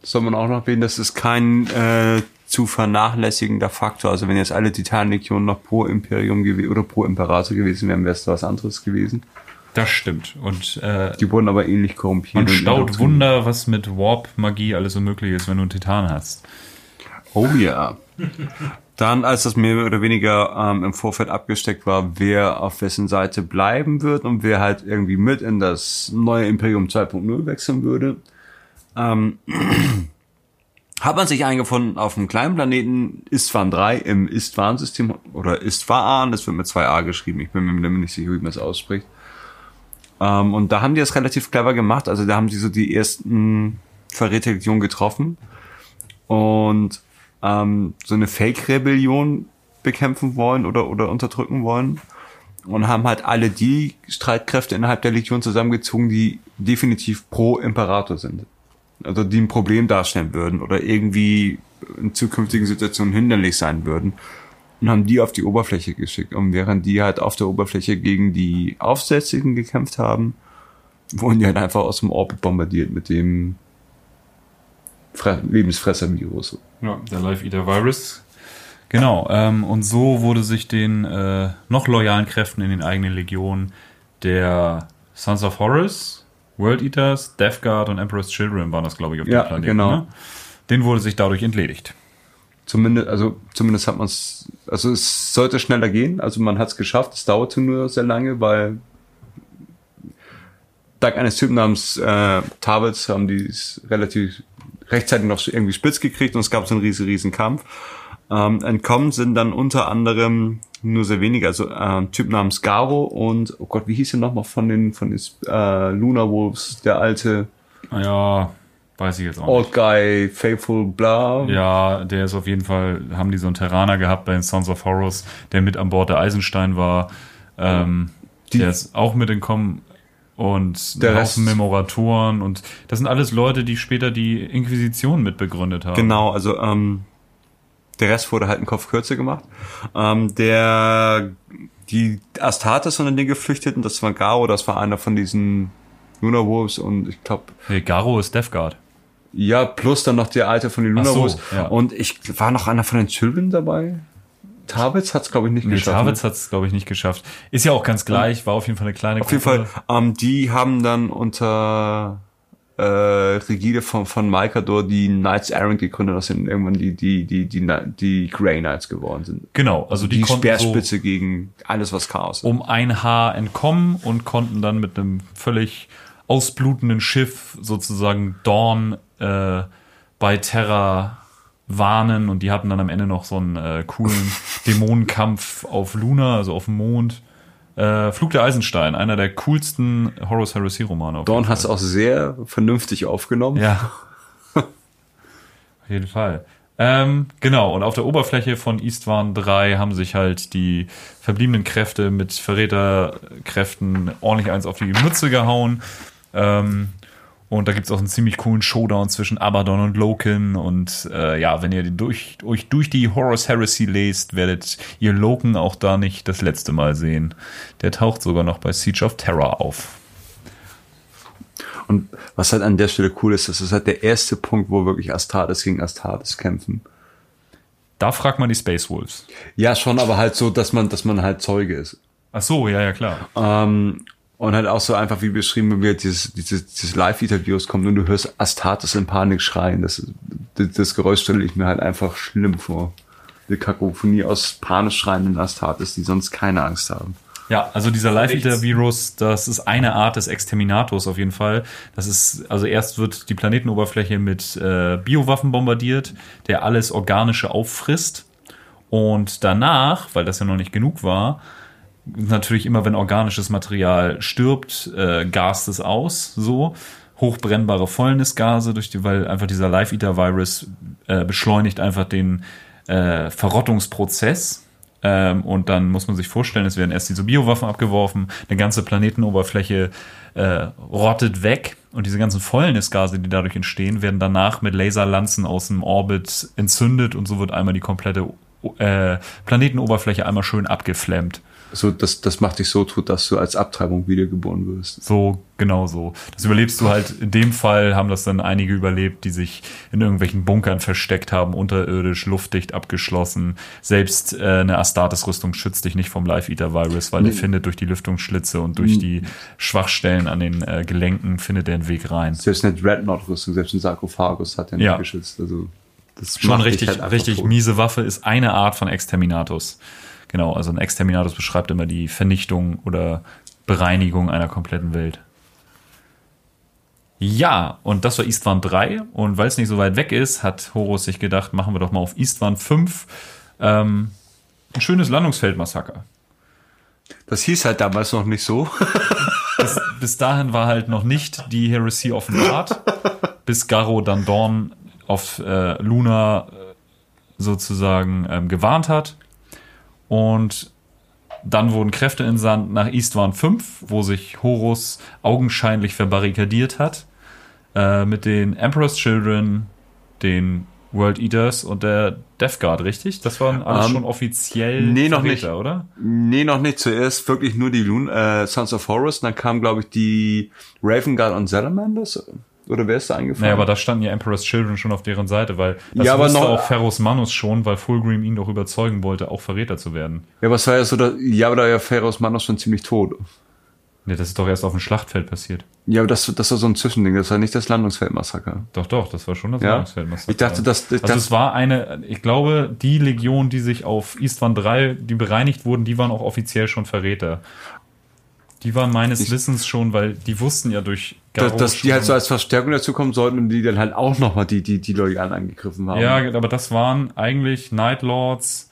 Das soll man auch noch erwähnen, das ist kein äh, zu vernachlässigender Faktor. Also wenn jetzt alle Titanlegionen noch pro Imperium oder pro Imperator gewesen wären, wäre es da was anderes gewesen. Das stimmt. Und, äh, Die wurden aber ähnlich korrumpiert. und und staut. Wunder, was mit Warp-Magie alles so möglich ist, wenn du einen Titan hast. Oh ja. Dann, als das mehr oder weniger ähm, im Vorfeld abgesteckt war, wer auf wessen Seite bleiben wird und wer halt irgendwie mit in das neue Imperium 2.0 wechseln würde, ähm, <clears throat> hat man sich eingefunden auf einem kleinen Planeten Istvan 3 im Istvan-System oder Istvan, das wird mit zwei A geschrieben, ich bin mir nicht sicher, wie man es ausspricht. Ähm, und da haben die das relativ clever gemacht, also da haben sie so die ersten Verräterlegionen getroffen und ähm, so eine Fake-Rebellion bekämpfen wollen oder, oder unterdrücken wollen. Und haben halt alle die Streitkräfte innerhalb der Legion zusammengezogen, die definitiv pro Imperator sind. Also die ein Problem darstellen würden oder irgendwie in zukünftigen Situationen hinderlich sein würden. Und haben die auf die Oberfläche geschickt. Und während die halt auf der Oberfläche gegen die Aufsätzigen gekämpft haben, wurden die halt einfach aus dem Orbit bombardiert mit dem Fre Lebensfresser-Virus. Ja, der Live-Eater-Virus. Genau, ähm, und so wurde sich den äh, noch loyalen Kräften in den eigenen Legionen der Sons of Horus, World Eaters, Death Guard und Emperor's Children waren das, glaube ich, auf Ja, dem Planeten. genau. Ne? Den wurde sich dadurch entledigt. Zumindest, also zumindest hat man es, also es sollte schneller gehen. Also man hat es geschafft. Es dauerte nur sehr lange, weil dank eines Typen namens äh, Tavels haben die es relativ rechtzeitig noch irgendwie spitz gekriegt und es gab so einen riesen, riesen Kampf. Ähm, entkommen sind dann unter anderem nur sehr wenige, also äh, ein Typ namens Garo und oh Gott, wie hieß er nochmal von den von den äh, Luna Wolves, der alte Ja, weiß ich jetzt auch nicht. Old Guy, Faithful, bla. Ja, der ist auf jeden Fall, haben die so einen Terraner gehabt bei den Sons of Horus, der mit an Bord der Eisenstein war. Ähm, Die- der ist auch mit entkommen und Der Rest- Memoratoren und das sind alles Leute, die später die Inquisition mitbegründet haben. Genau, also ähm, der Rest wurde halt einen Kopf kürzer gemacht. Ähm, der die Astartes von den Geflüchteten, das war Garo, das war einer von diesen Luna Wolves und ich glaube, Nee, Garo ist Death Guard. ja, plus dann noch der alte von den Luna Ach so, Wolves. ja. Und ich war noch einer von den Children dabei. Tavitz hat es, glaube ich, nicht Nee, geschafft. Chavez ne? hat es, glaube ich, nicht geschafft. Ist ja auch ganz gleich, war auf jeden Fall eine kleine Auf jeden Fall, ähm, die haben dann unter äh, Rigide von, von Maikador die Knights Errant gegründet, das sind irgendwann die, die, die, die, die Grey Knights geworden sind. Genau, also die, die, konnten Speerspitze gegen alles, was Chaos ist. so um ein Haar entkommen und konnten dann mit einem völlig ausblutenden Schiff sozusagen Dawn äh, bei Terra warnen und die hatten dann am Ende noch so einen äh, coolen <laughs> Dämonenkampf auf Luna, also auf dem Mond. Äh, Flug der Eisenstein, einer der coolsten Horus Heresy Romane. Dawn es Fall. auch sehr vernünftig aufgenommen. Ja. <laughs> auf jeden Fall. Ähm, genau, und auf der Oberfläche von Eastwan 3 haben sich halt die verbliebenen Kräfte mit Verräterkräften ordentlich eins auf die Mütze gehauen. Ähm, und da gibt's auch einen ziemlich coolen Showdown zwischen Abaddon und Loken. Und äh, ja, wenn ihr durch, euch durch die Horus Heresy lest, werdet ihr Loken auch da nicht das letzte Mal sehen. Der taucht sogar noch bei Siege of Terror auf. Und was halt an der Stelle cool ist, das ist halt der erste Punkt, wo wirklich Astartes gegen Astartes kämpfen. Da fragt man die Space Wolves. Ja, schon, aber halt so, dass man, dass man halt Zeuge ist. Ach so, ja, ja, klar. Ähm, und halt auch so einfach wie beschrieben, wenn wir dieses, dieses, dieses Live-Interviews kommt und du hörst Astartes in Panik schreien. Das, das, das Geräusch stelle ich mir halt einfach schlimm vor. Die Kakophonie aus panisch schreienden Astartes, die sonst keine Angst haben. Ja, also dieser Live-Eater-Virus, das ist eine Art des Exterminators auf jeden Fall. Das ist, also erst wird die Planetenoberfläche mit äh, Biowaffen bombardiert, der alles Organische auffrisst. Und danach, weil das ja noch nicht genug war, natürlich immer, wenn organisches Material stirbt, äh, gast es aus, so. Hochbrennbare Fäulnisgase, durch die, weil einfach dieser Live-Eater-Virus äh, beschleunigt einfach den äh, Verrottungsprozess. Ähm, und dann muss man sich vorstellen, es werden erst diese Biowaffen abgeworfen, eine ganze Planetenoberfläche äh, rottet weg und diese ganzen Fäulnisgase, die dadurch entstehen, werden danach mit Laserlanzen aus dem Orbit entzündet und so wird einmal die komplette äh, Planetenoberfläche einmal schön abgeflammt. So, das, das macht dich so tot, dass du als Abtreibung wiedergeboren wirst. So, genau so. Das überlebst du halt, in dem Fall haben das dann einige überlebt, die sich in irgendwelchen Bunkern versteckt haben, unterirdisch, luftdicht abgeschlossen. Selbst äh, eine Astartes-Rüstung schützt dich nicht vom Live-Eater-Virus, weil der findet durch die Lüftungsschlitze und durch die Schwachstellen an den äh, Gelenken findet er einen Weg rein. Selbst eine Dreadnought-Rüstung, selbst ein Sarkophagus hat er nicht Ja. geschützt. Also, das Schon richtig, halt richtig tot. miese Waffe ist eine Art von Exterminatus. Genau, also ein Exterminatus beschreibt immer die Vernichtung oder Bereinigung einer kompletten Welt. Ja, und das war Eastwan 3. Und weil es nicht so weit weg ist, hat Horus sich gedacht, machen wir doch mal auf Eastwan 5 ähm, ein schönes Landungsfeldmassaker. Das hieß halt damals noch nicht so. <laughs> bis, bis dahin war halt noch nicht die Heresy offenbart, bis Garro dann Dorn auf äh, Luna äh, sozusagen ähm, gewarnt hat. Und dann wurden Kräfte entsandt nach Eastwan 5, wo sich Horus augenscheinlich verbarrikadiert hat. Äh, mit den Emperor's Children, den World Eaters und der Death Guard, richtig? Das waren alles Ähm, schon offiziell nee, noch Verräter, nicht. oder? Nee, noch nicht. Zuerst wirklich nur die Loon, äh, Sons of Horus. Dann kam, glaube ich, die Raven Guard und Salamanders. Oder wer ist da eingefallen? Naja, aber da standen ja Emperor's Children schon auf deren Seite, weil das Ja, aber wusste auch Ferrus Manus schon, weil Fulgrim ihn doch überzeugen wollte, auch Verräter zu werden. ja, aber es war ja so, dass, ja, aber da war ja Pharaohs Manos schon ziemlich tot. Nee, das ist doch erst auf dem Schlachtfeld passiert. Ja, aber das, das war so ein Zwischending. Das war nicht das Landungsfeldmassaker. Doch, doch, das war schon das Ja? Landungsfeldmassaker. Ich dachte, dass- ich also es war eine, ich glaube, die Legion, die sich auf Eastwan 3, die bereinigt wurden, die waren auch offiziell schon Verräter. Die waren meines Ich- Wissens schon, weil die wussten ja durch Dass, Garou dass die halt so als Verstärkung dazu kommen sollten und die dann halt auch nochmal die, die, die Loyalen angegriffen haben. Ja, aber das waren eigentlich Night Lords,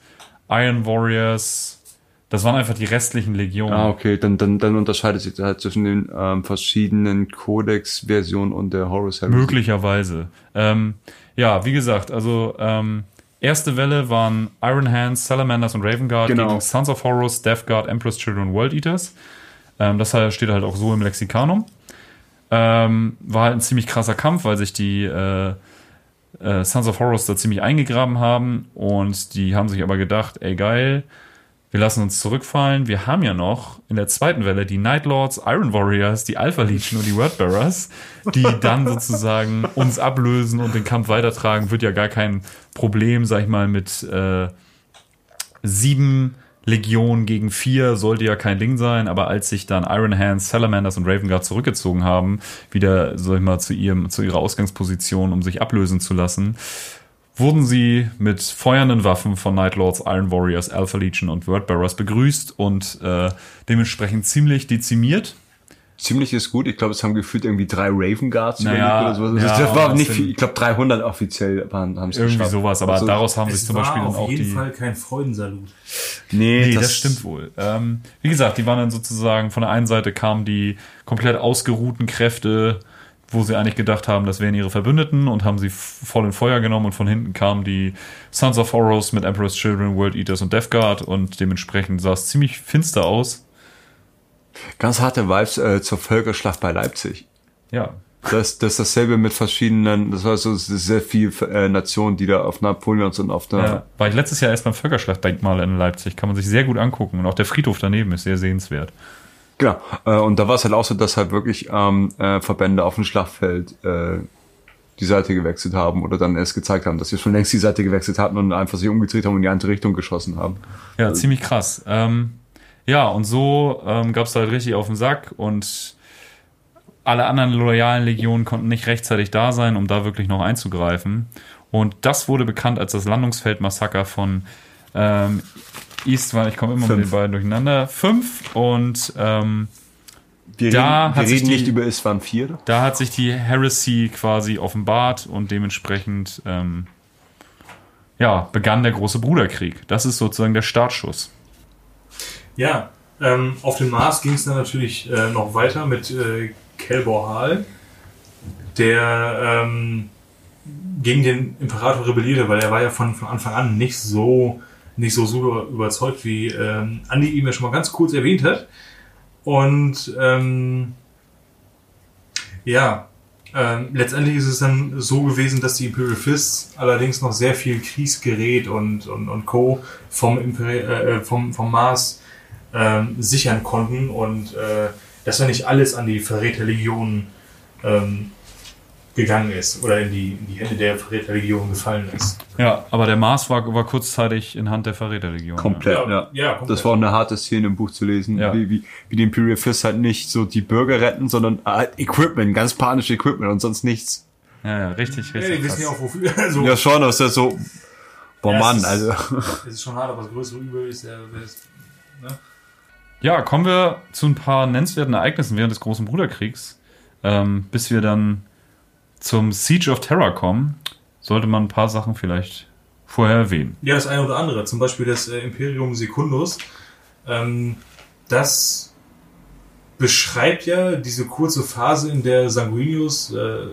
Iron Warriors, das waren einfach die restlichen Legionen. Ah, okay, dann, dann, dann unterscheidet sich halt zwischen den ähm, verschiedenen Codex-Versionen und der Horus Heresy. Möglicherweise. Ähm, ja, wie gesagt, also ähm, erste Welle waren Iron Hands, Salamanders und Raven Guard Genau. gegen Sons of Horus, Death Guard, Empress Children, World Eaters. Ähm, das halt- steht halt auch so im Lexikanum. Ähm, war halt ein ziemlich krasser Kampf, weil sich die äh, äh, Sons of Horus da ziemlich eingegraben haben und die haben sich aber gedacht, ey geil, wir lassen uns zurückfallen. Wir haben ja noch in der zweiten Welle die Night Lords, Iron Warriors, die Alpha Legion und die Wordbearers, die <laughs> dann sozusagen uns ablösen und den Kampf weitertragen. Wird ja gar kein Problem, sag ich mal, mit äh, sieben Legionen gegen vier sollte ja kein Ding sein, aber als sich dann Iron Hands, Salamanders und Raven Guard zurückgezogen haben, wieder, sag ich mal, zu ihrem, zu ihrer Ausgangsposition, um sich ablösen zu lassen, wurden sie mit feuernden Waffen von Night Lords, Iron Warriors, Alpha Legion und Wordbearers begrüßt und äh, dementsprechend ziemlich dezimiert. Ziemlich ist gut. Ich glaube, es haben gefühlt irgendwie drei Raven Guards Naja, oder sowas. ja, das war nicht viel. Ich glaube, 300 offiziell waren, haben es Irgendwie geschafft. sowas, aber Also, daraus haben sich zum Beispiel dann auf auch jeden die. Fall kein Freudensalut. Nee, Nee, das, stimmt wohl. Ähm, wie gesagt, die waren dann sozusagen, von der einen Seite kamen die komplett ausgeruhten Kräfte, wo sie eigentlich gedacht haben, das wären ihre Verbündeten und haben sie voll in Feuer genommen und von hinten kamen die Sons of Horus mit Emperor's Children, World Eaters und Death Guard und dementsprechend sah es ziemlich finster aus. Ganz harte Vibes äh, zur Völkerschlacht bei Leipzig. Ja. Das, das ist dasselbe mit verschiedenen, das war so sehr viel äh, Nationen, die da auf Napoleons und auf der ja. War ich letztes Jahr erst beim Völkerschlachtdenkmal in Leipzig, kann man sich sehr gut angucken und auch der Friedhof daneben ist sehr sehenswert. Genau. Äh, und da war es halt auch so, dass halt wirklich ähm, äh, Verbände auf dem Schlachtfeld äh, die Seite gewechselt haben oder dann erst gezeigt haben, dass sie schon längst die Seite gewechselt hatten und einfach sich umgedreht haben und in die andere Richtung geschossen haben. Ja, ziemlich krass. Ähm, ja, und so ähm, gab es halt richtig auf den Sack und alle anderen loyalen Legionen konnten nicht rechtzeitig da sein, um da wirklich noch einzugreifen. Und das wurde bekannt als das Landungsfeldmassaker von ähm, Eastwall. Ich komme immer mit Fünf. den beiden durcheinander. Fünf und ähm, Wir Da reden, hat wir sich reden die- nicht über Iswan 4. da hat sich die Heresy quasi offenbart und dementsprechend ähm, ja, begann der große Bruderkrieg. Das ist sozusagen der Startschuss. Ja, ähm, auf dem Mars ging es dann natürlich äh, noch weiter mit äh, Kelbor Hal, der ähm, gegen den Imperator rebellierte, weil er war ja von, von Anfang an nicht so nicht so super überzeugt, wie ähm, Andi ihm ja schon mal ganz kurz erwähnt hat. Und ähm, ja, ähm, letztendlich ist es dann so gewesen, dass die Imperial Fists allerdings noch sehr viel Kriegsgerät und, und, und Co. vom, Imperi äh, vom, vom Mars ähm, sichern konnten und äh, dass ja nicht alles an die Verräterlegion ähm, gegangen ist oder in die, in die Hände der Verräterlegion gefallen ist. Ja, aber der Mars war, war kurzzeitig in Hand der Verräterlegion. Komplett, Ja, ja. ja, komplett. Das war auch eine harte Szene im Buch zu lesen, Ja. wie, wie, wie die Imperial Fist halt nicht so die Bürger retten, sondern halt Equipment, ganz panische Equipment und sonst nichts. Ja, ja, richtig, Ja, richtig. die wissen ja auch wofür. <laughs> Also, Ja, schon, das ist ja so, boah Ja, Mann, ist- also. <laughs> Es ist schon hart, aber das größere Übel ist ja. ist- Ja, kommen wir zu ein paar nennenswerten Ereignissen während des Großen Bruderkriegs. Ähm, bis wir dann zum Siege of Terror kommen, sollte man ein paar Sachen vielleicht vorher erwähnen. Ja, das eine oder andere. Zum Beispiel das äh, Imperium Secundus. Ähm, das beschreibt ja diese kurze Phase, in der Sanguinius äh,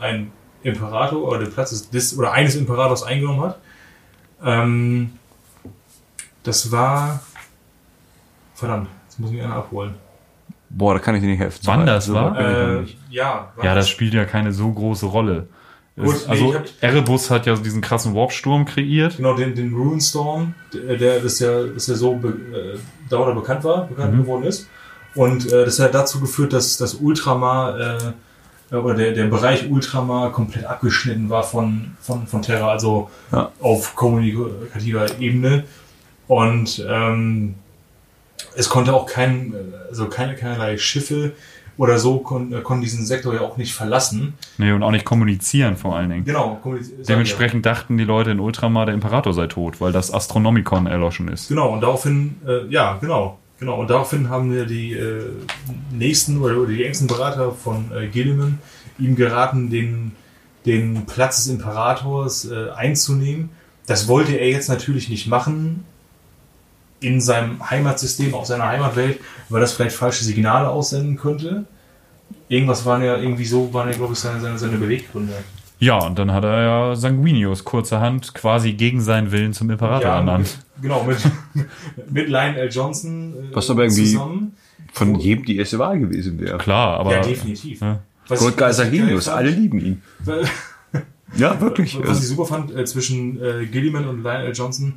ein Imperator oder den Platz des, oder eines Imperators eingenommen hat. Ähm, das war. Verdammt, jetzt muss ich mich einer abholen. Boah, da kann ich dir nicht helfen. Wann das So war? Äh, ja, Ja, das spielt ja keine so große Rolle. Gut, Es, nee, also ich hab- Erebus hat ja diesen krassen Warpsturm kreiert. Genau, den, den Runestorm, der, der das ja, das ja so be, äh, dauernd bekannt war, bekannt Mhm. geworden ist. Und äh, das hat dazu geführt, dass das Ultramar äh, oder der, der Bereich Ultramar komplett abgeschnitten war von, von, von Terra, also Ja. auf kommunikativer Ebene. Und ähm, es konnte auch kein, also keine, keinerlei Schiffe oder so kon, äh, konnten diesen Sektor ja auch nicht verlassen. Nee, und auch nicht kommunizieren vor allen Dingen. Genau, ich ja. Dementsprechend dachten die Leute in Ultramar, der Imperator sei tot, weil das Astronomikon erloschen ist. Genau, und daraufhin, äh, ja, genau, genau, und daraufhin haben wir die äh, nächsten oder, oder die engsten Berater von äh, Gilliman ihm geraten, den, den Platz des Imperators äh, einzunehmen. Das wollte er jetzt natürlich nicht machen in seinem Heimatsystem, auf seiner Heimatwelt, weil das vielleicht falsche Signale aussenden könnte. Irgendwas waren ja irgendwie so, waren ja, glaube ich, seine, seine, seine Beweggründe. Ja, und dann hat er ja Sanguinius kurzerhand quasi gegen seinen Willen zum Imperator ernannt. genau, mit, <laughs> mit Lionel Johnson äh, Was aber irgendwie- zusammen. Von jedem die erste Wahl gewesen wäre. Klar, aber ja, definitiv. Ja. Was Goldgeister was ich Genius, geil alle lieben ihn. weil- <laughs> Ja, wirklich. Was ich super fand äh, zwischen äh, Gilliman und Lionel Johnson,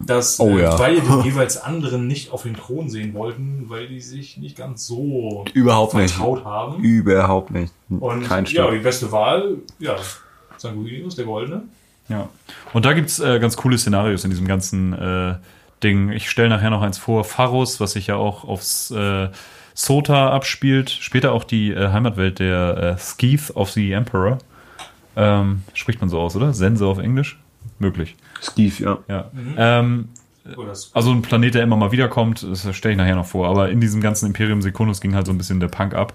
dass Oh äh, ja. beide den <laughs> jeweils anderen nicht auf den Thron sehen wollten, weil die sich nicht ganz so überhaupt nicht. vertraut haben. Überhaupt nicht. Und Kein ja, Stück. die beste Wahl, ja, Sanguinius, der Goldene. Ja. Und da gibt's äh, ganz coole Szenarios in diesem ganzen äh, Ding. Ich stelle nachher noch eins vor, Pharos, was sich ja auch aufs äh, Sota abspielt. Später auch die äh, Heimatwelt der äh, Skeeth of the Emperor. Ähm, spricht man so aus, oder? Sense auf Englisch? Möglich. Steve, ja. Ja. Ähm, Oder das, also ein Planet, der immer mal wiederkommt, das stelle ich nachher noch vor. Aber in diesem ganzen Imperium Secundus ging halt so ein bisschen der Punk ab.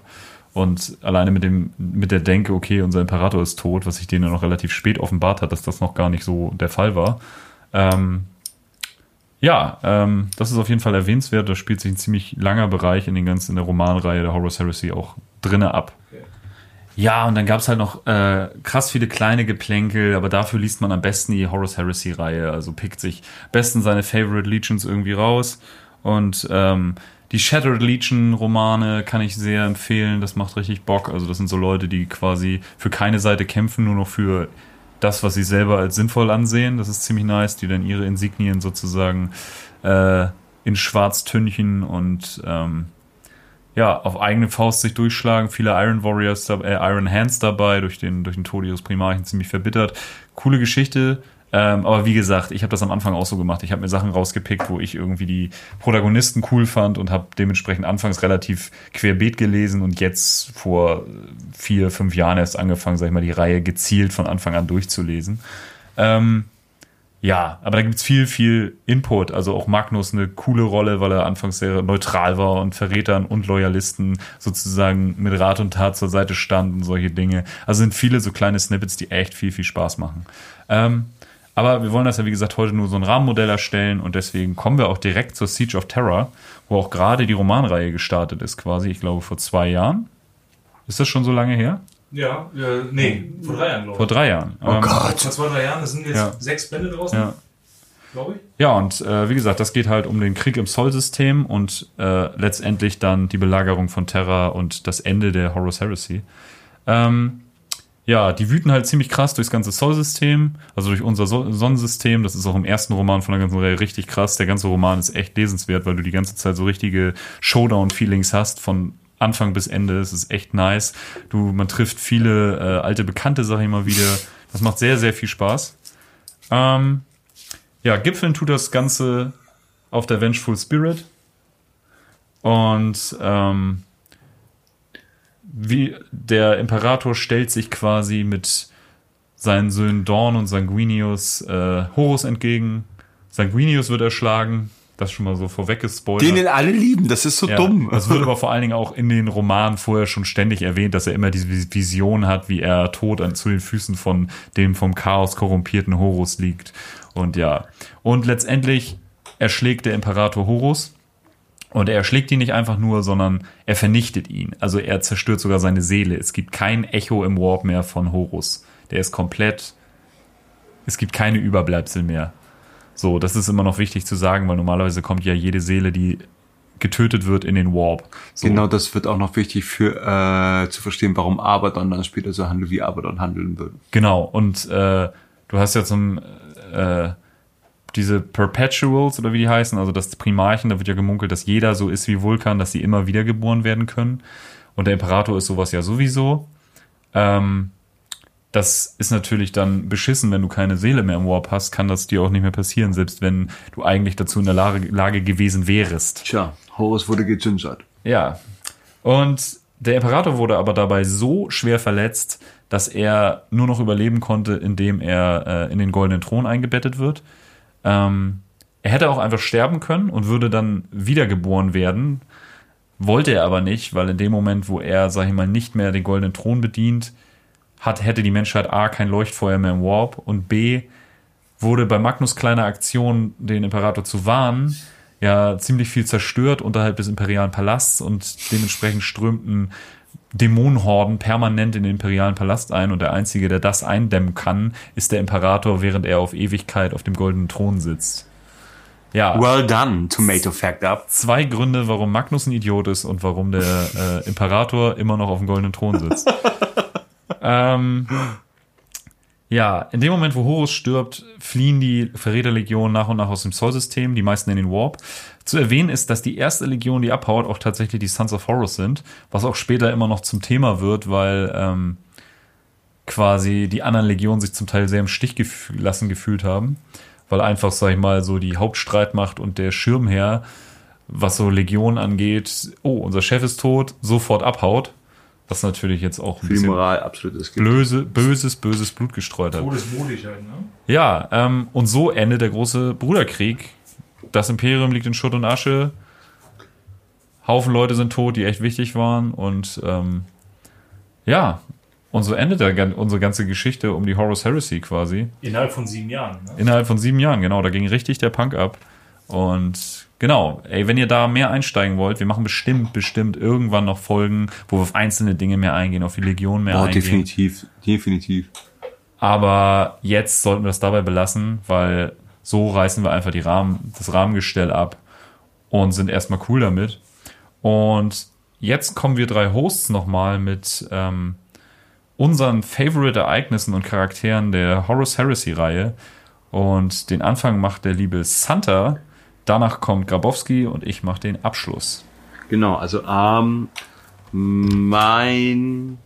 Und alleine mit dem, mit der Denke, okay, unser Imperator ist tot, was sich denen ja noch relativ spät offenbart hat, dass das noch gar nicht so der Fall war. Ähm, ja, ähm, das ist auf jeden Fall erwähnenswert. Da spielt sich ein ziemlich langer Bereich in den ganzen, in der Romanreihe der Horus Heresy auch drinne ab. Ja, und dann gab's halt noch äh, krass viele kleine Geplänkel, aber dafür liest man am besten die Horus Heresy-Reihe. Also pickt sich besten seine Favorite Legions irgendwie raus. Und ähm, die Shattered Legion-Romane kann ich sehr empfehlen. Das macht richtig Bock. Also das sind so Leute, die quasi für keine Seite kämpfen, nur noch für das, was sie selber als sinnvoll ansehen. Das ist ziemlich nice, die dann ihre Insignien sozusagen äh, in Schwarztünchen und ähm, ja, auf eigene Faust sich durchschlagen. Viele Iron Warriors, äh, Iron Hands dabei, durch den, durch den Tod ihres Primarchen ziemlich verbittert. Coole Geschichte. Ähm, aber wie gesagt, ich habe das am Anfang auch so gemacht. Ich habe mir Sachen rausgepickt, wo ich irgendwie die Protagonisten cool fand und habe dementsprechend anfangs relativ querbeet gelesen und jetzt vor vier, fünf Jahren erst angefangen, sag ich mal, die Reihe gezielt von Anfang an durchzulesen. Ähm, ja, aber da gibt's viel, viel Input. Also auch Magnus eine coole Rolle, weil er anfangs sehr neutral war und Verrätern und Loyalisten sozusagen mit Rat und Tat zur Seite stand und solche Dinge. Also sind viele so kleine Snippets, die echt viel, viel Spaß machen. Ähm, aber wir wollen das ja, wie gesagt, heute nur so ein Rahmenmodell erstellen und deswegen kommen wir auch direkt zur Siege of Terror, wo auch gerade die Romanreihe gestartet ist, quasi, ich glaube, vor zwei Jahren. Ist das schon so lange her? Ja, äh, nee, vor drei Jahren, glaube Vor drei Jahren. Oh Vor zwei, drei Jahren, das sind jetzt Ja. sechs Bände draußen, Ja. glaube ich. Ja, und äh, wie gesagt, das geht halt um den Krieg im Sol-System und äh, letztendlich dann die Belagerung von Terra und das Ende der Horus Heresy. Ähm, ja, die wüten halt ziemlich krass durchs ganze Sol-System, also durch unser so Sonnensystem. Das ist auch im ersten Roman von der ganzen Reihe richtig krass. Der ganze Roman ist echt lesenswert, weil du die ganze Zeit so richtige Showdown-Feelings hast von Anfang bis Ende. Es ist echt nice. Du, man trifft viele äh, alte Bekannte, sag ich mal wieder. Das macht sehr, sehr viel Spaß. Ähm, ja, Gipfeln tut das Ganze auf der Vengeful Spirit. Und ähm, wie der Imperator stellt sich quasi mit seinen Söhnen Dorn und Sanguinius äh, Horus entgegen. Sanguinius wird erschlagen. Das schon mal so vorweg gespoilert. Den den alle lieben, das ist so Ja, dumm. Das wird aber <laughs> vor allen Dingen auch in den Romanen vorher schon ständig erwähnt, dass er immer diese Vision hat, wie er tot an, zu den Füßen von dem vom Chaos korrumpierten Horus liegt. Und ja. Und letztendlich erschlägt der Imperator Horus. Und er erschlägt ihn nicht einfach nur, sondern er vernichtet ihn. Also er zerstört sogar seine Seele. Es gibt kein Echo im Warp mehr von Horus. Der ist komplett. Es gibt keine Überbleibsel mehr. So, das ist immer noch wichtig zu sagen, weil normalerweise kommt ja jede Seele, die getötet wird, in den Warp. So. Genau, das wird auch noch wichtig für äh, zu verstehen, warum Abaddon dann später so handelt, wie Abaddon handeln würde. Genau, und äh, du hast ja zum äh, diese Perpetuals oder wie die heißen, also das Primarchen, da wird ja gemunkelt, dass jeder so ist wie Vulkan, dass sie immer wiedergeboren werden können. Und der Imperator ist sowas ja sowieso. Ähm, das ist natürlich dann beschissen, wenn du keine Seele mehr im Warp hast, kann das dir auch nicht mehr passieren, selbst wenn du eigentlich dazu in der Lage, Lage gewesen wärest. Tja, Horus wurde gegingert. Ja. Und der Imperator wurde aber dabei so schwer verletzt, dass er nur noch überleben konnte, indem er äh, in den goldenen Thron eingebettet wird. Ähm, er hätte auch einfach sterben können und würde dann wiedergeboren werden. Wollte er aber nicht, weil in dem Moment, wo er, sag ich mal, nicht mehr den goldenen Thron bedient, hat, hätte die Menschheit A kein Leuchtfeuer mehr im Warp und B wurde bei Magnus kleiner Aktion, den Imperator zu warnen, ja ziemlich viel zerstört unterhalb des imperialen Palasts und dementsprechend strömten Dämonenhorden permanent in den imperialen Palast ein und der einzige, der das eindämmen kann, ist der Imperator, während er auf Ewigkeit auf dem goldenen Thron sitzt. Ja, Well done, Tomato Fact Up. zwei Gründe, warum Magnus ein Idiot ist und warum der äh, Imperator immer noch auf dem goldenen Thron sitzt. <laughs> ähm, ja, in dem Moment, wo Horus stirbt, fliehen die Verräterlegionen nach und nach aus dem Sol-System, die meisten in den Warp. Zu erwähnen ist, dass die erste Legion, die abhaut, auch tatsächlich die Sons of Horus sind, was auch später immer noch zum Thema wird, weil ähm, quasi die anderen Legionen sich zum Teil sehr im Stich gef lassen gefühlt haben, weil einfach, sag ich mal, so die Hauptstreitmacht und der Schirmherr, was so Legionen angeht, oh, unser Chef ist tot, sofort abhaut. Was natürlich jetzt auch ein Für die bisschen Moral absolut ist. blöse, böses, böses Blut gestreut hat. Todesmutig halt, ne? Ja, ähm, und so endet der große Bruderkrieg. Das Imperium liegt in Schutt und Asche. Haufen Leute sind tot, die echt wichtig waren. Und ähm, ja, und so endet der, gan- unsere ganze Geschichte um die Horus Heresy quasi. Innerhalb von sieben Jahren, ne? Innerhalb von sieben Jahren, genau. Da ging richtig der Punk ab. Und genau, ey, wenn ihr da mehr einsteigen wollt, wir machen bestimmt, bestimmt irgendwann noch Folgen, wo wir auf einzelne Dinge mehr eingehen, auf die Legion mehr Boah, eingehen. definitiv, definitiv. Aber jetzt sollten wir es dabei belassen, weil so reißen wir einfach die Rahmen, das Rahmengestell ab und sind erstmal cool damit. Und jetzt kommen wir drei Hosts nochmal mit ähm, unseren Favorite-Ereignissen und Charakteren der Horus Heresy-Reihe. Und den Anfang macht der liebe Santa. Danach kommt Grabowski und ich mache den Abschluss. Genau, also ähm, mein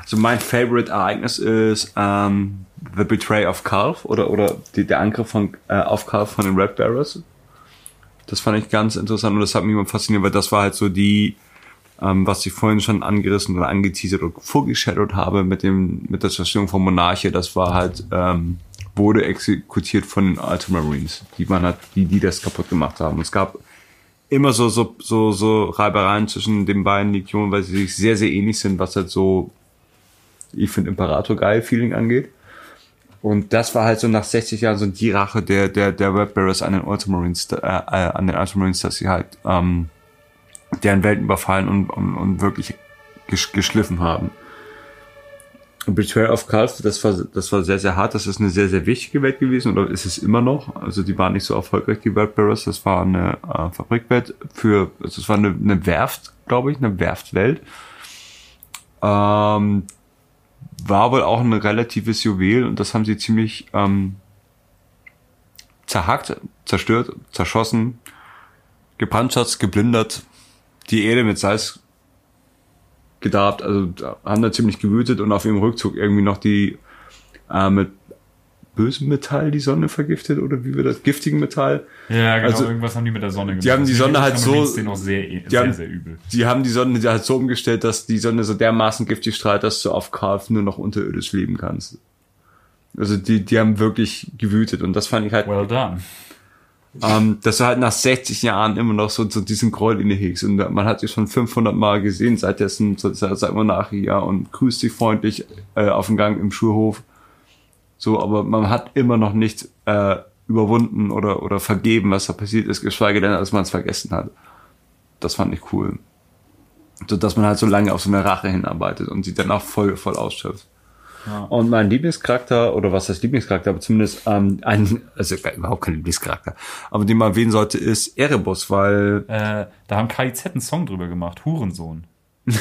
also mein favorite Ereignis ist ähm, The Betray of Calf oder oder die, der Angriff von äh, auf Calf von den Red Barrels. Das fand ich ganz interessant und das hat mich immer fasziniert, weil das war halt so die ähm, was ich vorhin schon angerissen oder angeteasert oder vorgeschadowt habe mit dem mit der Zerstörung von Monarchie, das war halt ähm, wurde exekutiert von den Ultramarines, die man hat, die die das kaputt gemacht haben. Es gab immer so so so so Reibereien zwischen den beiden Legionen, weil sie sich sehr sehr ähnlich sind, was halt so ich finde Imperator geil Feeling angeht. Und das war halt so nach 60 Jahren so die Rache der der der Red Barrels an den Ultramarines äh, äh, an den Ultramarines, dass sie halt ähm, deren Welten überfallen und, und, und wirklich gesch geschliffen haben. Betrayal of Calf, das war, das war sehr, sehr hart. Das ist eine sehr, sehr wichtige Welt gewesen oder ist es immer noch. Also die war nicht so erfolgreich, die World Barrows. Das war eine äh, Fabrikwelt für, also es war eine, eine Werft, glaube ich, eine Werftwelt. Ähm, war wohl auch ein relatives Juwel und das haben sie ziemlich ähm, zerhackt, zerstört, zerschossen, gepanzert, geplündert, die Erde mit Salz gedarbt, also haben da ziemlich gewütet und auf ihrem Rückzug irgendwie noch die äh, mit bösem Metall die Sonne vergiftet oder wie wir das giftigen Metall. Ja, genau, Also, irgendwas haben die mit der Sonne gemacht. die haben die Sonne halt so- sehr, die sehr, haben- sehr übel. Die haben die Sonne halt so umgestellt, dass die Sonne so dermaßen giftig strahlt, dass du auf Kalf nur noch unterirdisch leben kannst. Also die, die haben wirklich gewütet und das fand ich halt Well done. Ähm, dass du halt nach 60 Jahren immer noch so, so diesen Groll in hegst und man hat dich schon 500 Mal gesehen seit dessen, so- seit seit Monarchie, ja, und grüßt dich freundlich äh, auf dem Gang im Schulhof. So, aber man hat immer noch nicht äh, überwunden oder, oder vergeben, was da passiert ist, geschweige denn, dass man es vergessen hat. Das fand ich cool. So, dass man halt so lange auf so eine Rache hinarbeitet und sie dann auch voll, voll ausschöpft. Und mein Lieblingscharakter, oder was heißt Lieblingscharakter, aber zumindest ähm, ein, also überhaupt kein Lieblingscharakter, aber den man erwähnen sollte, ist Erebus, weil Äh, da haben KIZ einen Song drüber gemacht. Hurensohn. <laughs>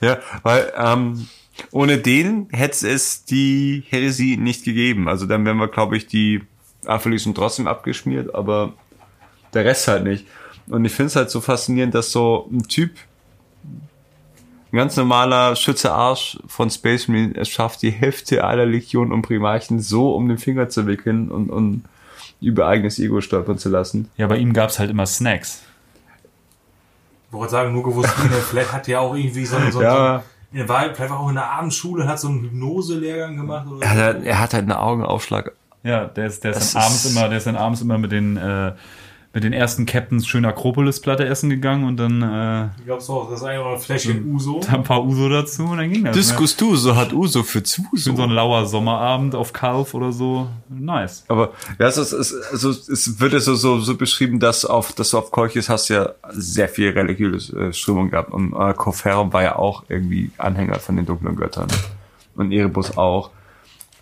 Ja, weil ähm, ohne den hätte es die Heresie nicht gegeben. Also dann wären wir, glaube ich, die Aphelis trotzdem abgeschmiert, aber der Rest halt nicht. Und ich finde es halt so faszinierend, dass so ein Typ, ein ganz normaler Schütze Arsch von Space Marine es schafft, die Hälfte aller Legionen und Primarchen so um den Finger zu wickeln und, und über eigenes Ego stolpern zu lassen. Ja, bei ihm gab's halt immer Snacks. Ich wollte sagen, nur gewusst, vielleicht <laughs> hat ja auch irgendwie so, so, Ja. so er war vielleicht auch in der Abendschule, hat so einen Hypnose-Lehrgang gemacht oder Er hat, halt- er hat halt einen Augenaufschlag. Ja, der ist, der ist Das dann abends ist- immer, der ist dann abends immer mit den, äh, mit den ersten Captains schön Akropolis-Platte essen gegangen und dann äh, Ich glaube so, das ist einfach ein Fläschchen Uso. da ein paar Uso dazu und dann ging das. Ne? Diskus du, so hat Uso für Zuso. so ein lauer Sommerabend auf Kalf oder so. Nice. Aber ja, es, ist, es, also, es wird ja so, so, so beschrieben, dass auf, dass du auf Kolchis hast ja sehr viel religiöse äh, Strömung gehabt. Und äh, Koferum war ja auch irgendwie Anhänger von den dunklen Göttern. Und Erebus auch.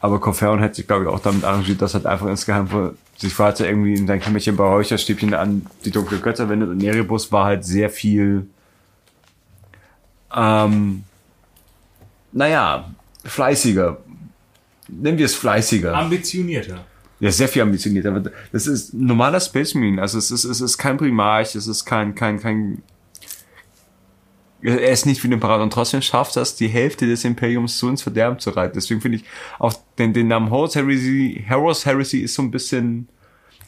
Aber Koferum hätte sich, glaube ich, auch damit arrangiert, dass halt einfach insgeheim vor- sich weiter irgendwie in sein Kämmerchen bei Räucherstäbchen an die dunklen Götter wendet. Und Erebus war halt sehr viel, ähm, naja, fleißiger. Nennen wir es fleißiger. Ambitionierter. Ja, sehr viel ambitionierter. Das ist normaler Space Marine. Also es ist, es ist kein Primarch, es ist kein, kein, kein. Er ist nicht wie ein Imperator und trotzdem schafft das, die Hälfte des Imperiums so ins Verderben zu reiten. Deswegen finde ich auch den, den Namen Horus Heresy, Heroes Heresy ist so ein bisschen,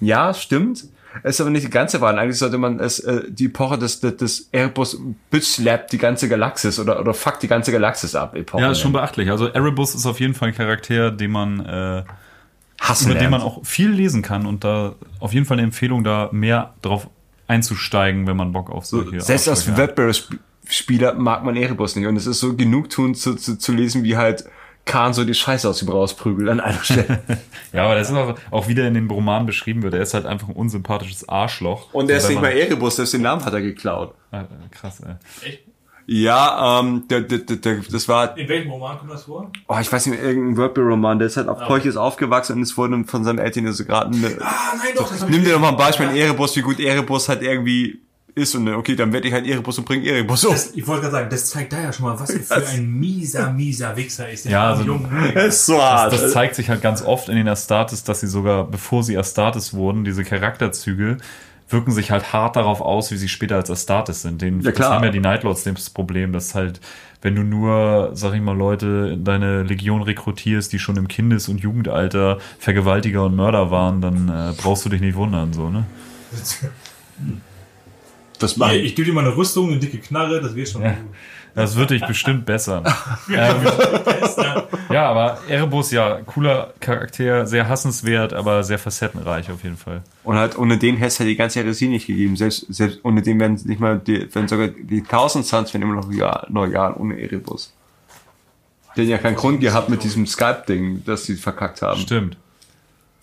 ja, stimmt. Es ist aber nicht die ganze Wahl. Eigentlich sollte man es, äh, die Epoche des, des, des Erebus bitslappt die ganze Galaxis oder, oder fuckt die ganze Galaxis ab. Epoche Ja, ist schon beachtlich. Also Erebus ist auf jeden Fall ein Charakter, den man, äh, Hassen über den man lernt. auch viel lesen kann und da auf jeden Fall eine Empfehlung, da mehr drauf einzusteigen, wenn man Bock auf solche Selbst als Aufschläge Webbear-Spieler mag man Erebus nicht. Und es ist so genugtuend zu, zu, zu lesen, wie halt Khan so die Scheiße aus ihm rausprügelt an einer Stelle. <laughs> Ja, aber das ist auch, auch wieder in den Roman beschrieben wird. Er ist halt einfach ein unsympathisches Arschloch. Und er ist nicht mal man- Erebus, selbst den Namen hat er geklaut. Ah, krass, ey. Ja, ähm, der, der, der, der, das war, In welchem Roman kommt das vor? oh, ich weiß nicht, irgendein Wordbear-Roman, der ist halt auf Kolchis aufgewachsen und es wurde von seinem Eltern so gerade eine, Ah, nein, doch, das hab Nimm dir doch mal ein Beispiel in Erebus, wie gut Erebus halt irgendwie ist und dann, okay, dann werde ich halt Erebus und bringe Erebus um. Das, ich wollte gerade sagen, das zeigt da ja schon mal, was er <laughs> für ein mieser, mieser Wichser ist. der Ja, also- Junge. <laughs> Das ist so hart. Das zeigt sich halt ganz oft in den Astartes, dass sie sogar, bevor sie Astartes wurden, diese Charakterzüge wirken sich halt hart darauf aus, wie sie später als Astartes sind. Den, Ja, klar. Das haben ja die Nightlords das Problem, dass halt, wenn du nur, sag ich mal, Leute in deine Legion rekrutierst, die schon im Kindes- und Jugendalter Vergewaltiger und Mörder waren, dann äh, brauchst du dich nicht wundern, so, ne? <laughs> das Hier, macht, ich gebe dir mal eine Rüstung, eine dicke Knarre, das wird schon Ja. gut. Das wird dich bestimmt bessern. <laughs> ähm, ja, aber Erebus, ja, cooler Charakter, sehr hassenswert, aber sehr facettenreich auf jeden Fall. und halt ohne den hätte es halt die ganze Heresie nicht gegeben. Selbst, selbst ohne den wären nicht mal die, wenn sogar die Thousand Suns wären immer noch loyal, loyal ohne Erebus. Haben ja keinen Grund gehabt mit diesem Skype-Ding, dass sie verkackt haben. Stimmt.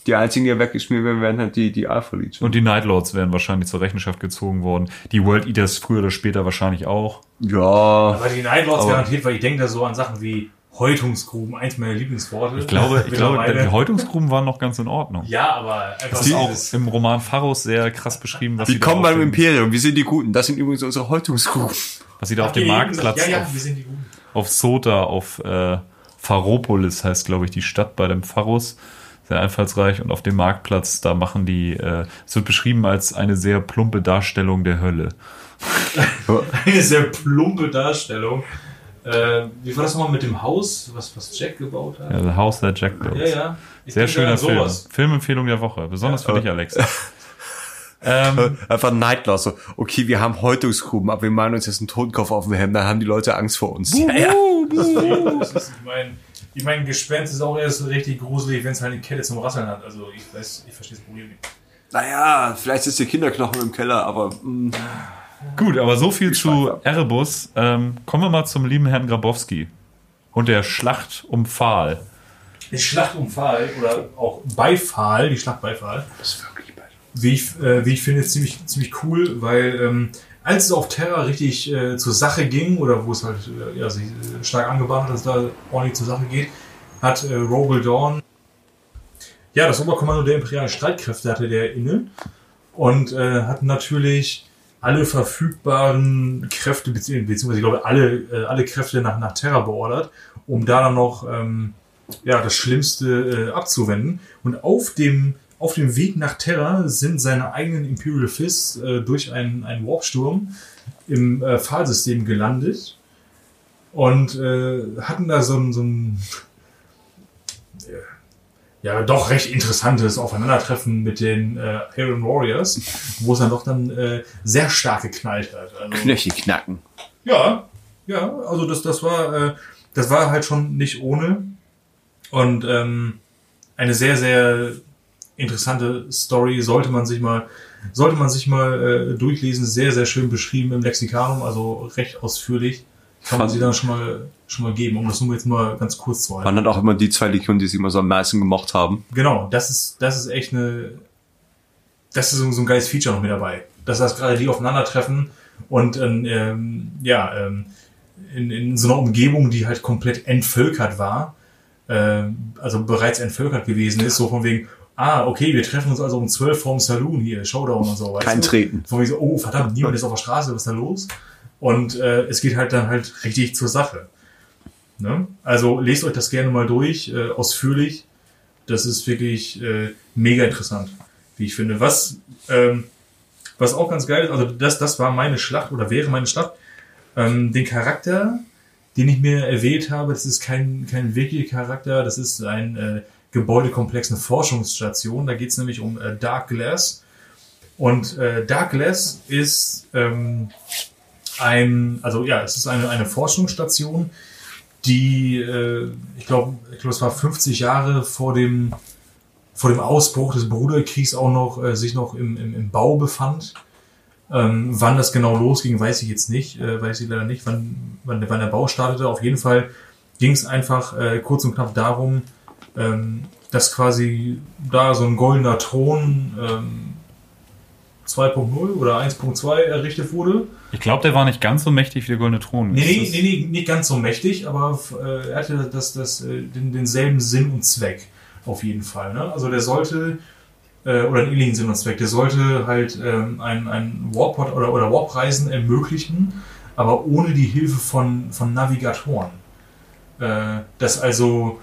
Die einzigen, die weggeschmiert werden, wären halt die, die Alpha Legion. Und die Nightlords wären wahrscheinlich zur Rechenschaft gezogen worden. Die World Eaters früher oder später wahrscheinlich auch. ja, Aber die Nightlords garantiert, weil ich denke da so an Sachen wie Häutungsgruben, eins meiner Lieblingsworte. Ich glaube, ich glaube, die Häutungsgruben waren noch ganz in Ordnung. Ja, aber einfach Das ist auch dieses- im Roman Pharos sehr krass beschrieben, was die kommen auf beim Imperium. Wir sind die Guten. Das sind übrigens unsere Häutungsgruppen. was sie da auf Habt ihr dem Marktplatz Ja, ja, auf, wir sind die Guten. auf Sota, auf äh, Pharopolis heißt, glaube ich, die Stadt bei dem Pharos. Sehr einfallsreich. Und auf dem Marktplatz, da machen die, äh, es wird beschrieben als eine sehr plumpe Darstellung der Hölle. <laughs> Eine sehr plumpe Darstellung. Äh, wie war das nochmal mit dem Haus, was, was Jack gebaut hat? Ja, The House That Jack Built. Ja, ja. Ich Sehr schöner Film. sowas. Filmempfehlung der Woche. Besonders für dich, Alex. <laughs> ähm, Einfach Nightlaws. So, okay, wir haben Häutungsgruben, aber wir malen uns jetzt einen Totenkopf auf dem Hemd, dann haben die Leute Angst vor uns. Das ist, ich meine, ich mein, Gespenst ist auch erst richtig gruselig, wenn es halt eine Kette zum Rasseln hat. Also ich weiß, ich verstehe das Problem nicht. Naja, vielleicht ist der Kinderknochen im Keller, aber mm, mh, Gut, aber so viel zu. Erebus. Ähm, kommen wir mal zum lieben Herrn Grabowski und der Schlacht um Pfahl. Die Schlacht um Pfahl oder auch bei Pfahl, die Schlacht bei Pfahl, das ist wirklich bald. wie ich, äh, wie ich finde, ziemlich, ziemlich cool, weil ähm, als es auf Terra richtig äh, zur Sache ging oder wo es halt äh, ja, sich äh, stark angebahnt hat, dass es da ordentlich zur Sache geht, hat äh, Rogel Dawn ja das Oberkommando der imperialen Streitkräfte hatte der inne und äh, hat natürlich alle verfügbaren Kräfte bezieh- beziehungsweise ich glaube alle äh, alle Kräfte nach nach Terra beordert, um da dann noch ähm, ja das Schlimmste äh, abzuwenden. Und auf dem auf dem Weg nach Terra sind seine eigenen Imperial Fists äh, durch einen, einen Warpsturm im äh, Pfahlsystem gelandet und äh, hatten da so ein, so ein ja doch recht interessantes Aufeinandertreffen mit den äh, Iron Warriors, wo es dann doch dann äh, sehr stark geknallt hat. Also, Knöchel knacken. ja, ja, also das, das war, äh, das war halt schon nicht ohne. Und ähm, eine sehr, sehr interessante Story sollte man sich mal, sollte man sich mal äh, durchlesen. Sehr, sehr schön beschrieben im Lexikanum, also recht ausführlich. Kann man sie dann schon mal, schon mal geben, um das nur jetzt mal ganz kurz zu halten. Man hat auch immer die zwei Legionen, die sie immer so am meisten gemocht haben. Genau, das ist, das ist echt eine, das ist so ein geiles Feature noch mit dabei. Dass das gerade die aufeinandertreffen und ähm, ähm, ja, ähm, in, in so einer Umgebung, die halt komplett entvölkert war, ähm, also bereits entvölkert gewesen ist, so von wegen, ah, okay, wir treffen uns also um 12 vorm Saloon hier, Showdown und so, weißt Kein du? Treten. Von wegen so, oh, verdammt, niemand ist auf der Straße, was ist da los? Und äh, es geht halt dann halt richtig zur Sache. Ne? Also lest euch das gerne mal durch, äh, ausführlich. Das ist wirklich äh, mega interessant, wie ich finde. Was, ähm, was auch ganz geil ist, also das, das war meine Schlacht oder wäre meine Schlacht. Ähm, den Charakter, den ich mir erwählt habe, das ist kein, kein wirklicher Charakter, das ist ein äh, Gebäudekomplex, eine Forschungsstation. Da geht es nämlich um äh, Dark Glass. Und äh, Dark Glass ist ähm, ein, also ja, es ist eine, eine Forschungsstation, die, äh, ich glaube, ich glaube, es war 50 Jahre vor dem, vor dem Ausbruch des Bruderkriegs auch noch, äh, sich noch im, im, im Bau befand. Ähm, wann das genau losging, weiß ich jetzt nicht, äh, weiß ich leider nicht, wann, wann, wann der Bau startete. Auf jeden Fall ging es einfach äh, kurz und knapp darum, ähm, dass quasi da so ein goldener Thron ähm, 2.0 oder 1.2 errichtet wurde. Ich glaube, der war nicht ganz so mächtig wie der Goldene Thron. Nee, nee, nee, nicht ganz so mächtig, aber äh, er hatte das, das, äh, den, denselben Sinn und Zweck auf jeden Fall. Ne? Also der sollte äh, oder einen ähnlichen Sinn und Zweck. Der sollte halt ähm, ein, ein Warpod oder, oder Warpreisen ermöglichen, aber ohne die Hilfe von, von Navigatoren. Äh, dass also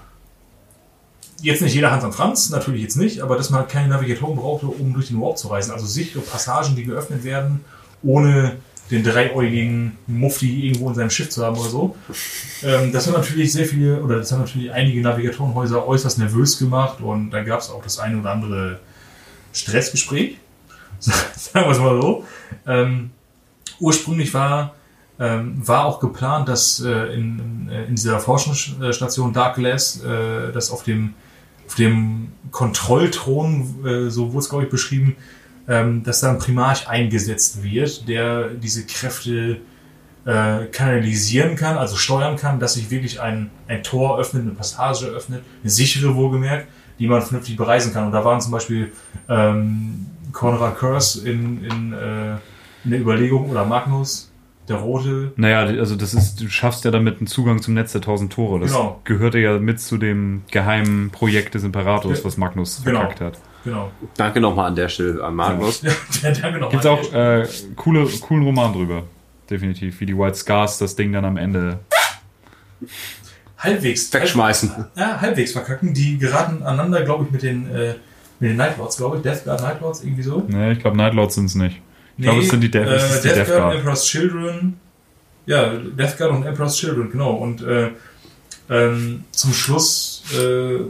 jetzt nicht jeder Hans und Franz, natürlich jetzt nicht, aber dass man halt keine Navigatoren brauchte, um durch den Warp zu reisen. Also sichere Passagen, die geöffnet werden, ohne den dreiäugigen Mufti irgendwo in seinem Schiff zu haben oder so. Ähm, das hat natürlich sehr viele, oder das hat natürlich einige Navigatorenhäuser äußerst nervös gemacht und da gab es auch das eine oder andere Stressgespräch. <laughs> Sagen wir es mal so. Ähm, ursprünglich war, ähm, war auch geplant, dass äh, in, in, in dieser Forschungsstation Dark Glass, äh, das auf dem, auf dem Kontrollthron, äh, so wurde es glaube ich beschrieben, ähm, dass da ein Primarch eingesetzt wird, der diese Kräfte äh, kanalisieren kann, also steuern kann, dass sich wirklich ein, ein Tor öffnet, eine Passage öffnet, eine sichere wohlgemerkt, die man vernünftig bereisen kann. Und da waren zum Beispiel ähm, Konrad Curse in, in, äh, in der Überlegung oder Magnus, der Rote. Naja, also das ist, du schaffst ja damit einen Zugang zum Netz der tausend Tore. Das Genau. gehörte ja mit zu dem geheimen Projekt des Imperators, was Magnus Genau. verkackt hat. Genau. Danke nochmal an der Stelle an Magnus. Ja, <laughs> danke noch. Gibt's auch äh, coole, coolen Roman drüber. Definitiv. Wie die White Scars das Ding dann am Ende. halbwegs. Wegschmeißen. Ja, halbwegs verkacken. Die geraten aneinander, glaube ich, mit den, äh, mit den Nightlords, glaube ich. Death Guard Nightlords, irgendwie so. Ne, ich glaube, Nightlords sind's nicht. Ich glaube, es sind die Death, äh, ist die Death, Death Guard, Guard. Emperor's Children. Ja, Death Guard und Emperor's Children, genau. Und äh, ähm, zum Schluss äh,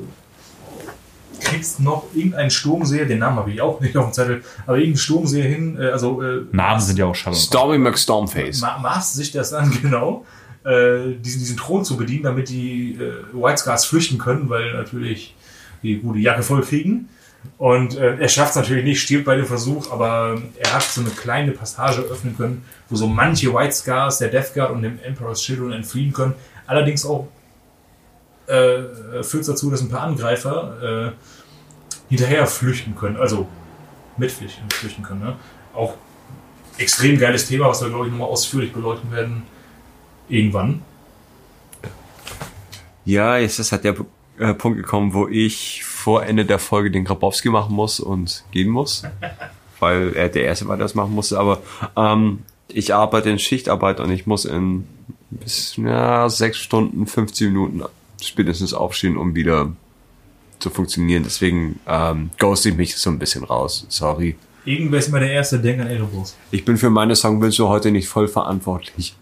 kriegst noch irgendeinen Sturmseher, den Namen habe ich auch nicht auf dem Zettel, aber irgendeinen Sturmseher hin, äh, also äh, Namen sind ja auch Shadow. Stormy McStormface. ma maßt sich das an, <laughs> genau, äh, diesen, diesen Thron zu bedienen, damit die äh, White Scars flüchten können, weil natürlich die gute Jacke voll kriegen. Und äh, er schafft es natürlich nicht, stirbt bei dem Versuch, aber er hat so eine kleine Passage öffnen können, wo so manche White Scars der Death Guard und dem Emperor's Children entfliehen können. Allerdings auch äh, führt es dazu, dass ein paar Angreifer äh, hinterher flüchten können, also mitflüchten flüchten können. Ne? Auch extrem geiles Thema, was wir, glaube ich, nochmal ausführlich beleuchten werden. Irgendwann. Ja, jetzt ist halt der äh, Punkt gekommen, wo ich vor Ende der Folge den Grabowski machen muss und gehen muss. <laughs> weil er der Erste war, der das machen musste. Aber ähm, ich arbeite in Schichtarbeit und ich muss in bis ja, sechs Stunden, 15 Minuten spätestens aufstehen, um wieder zu funktionieren. Deswegen ähm, ghost ich mich so ein bisschen raus. Sorry. Irgendwer ist immer der Erste, der denkt an Erebus. Ich bin für meine Songwünsche heute nicht voll verantwortlich.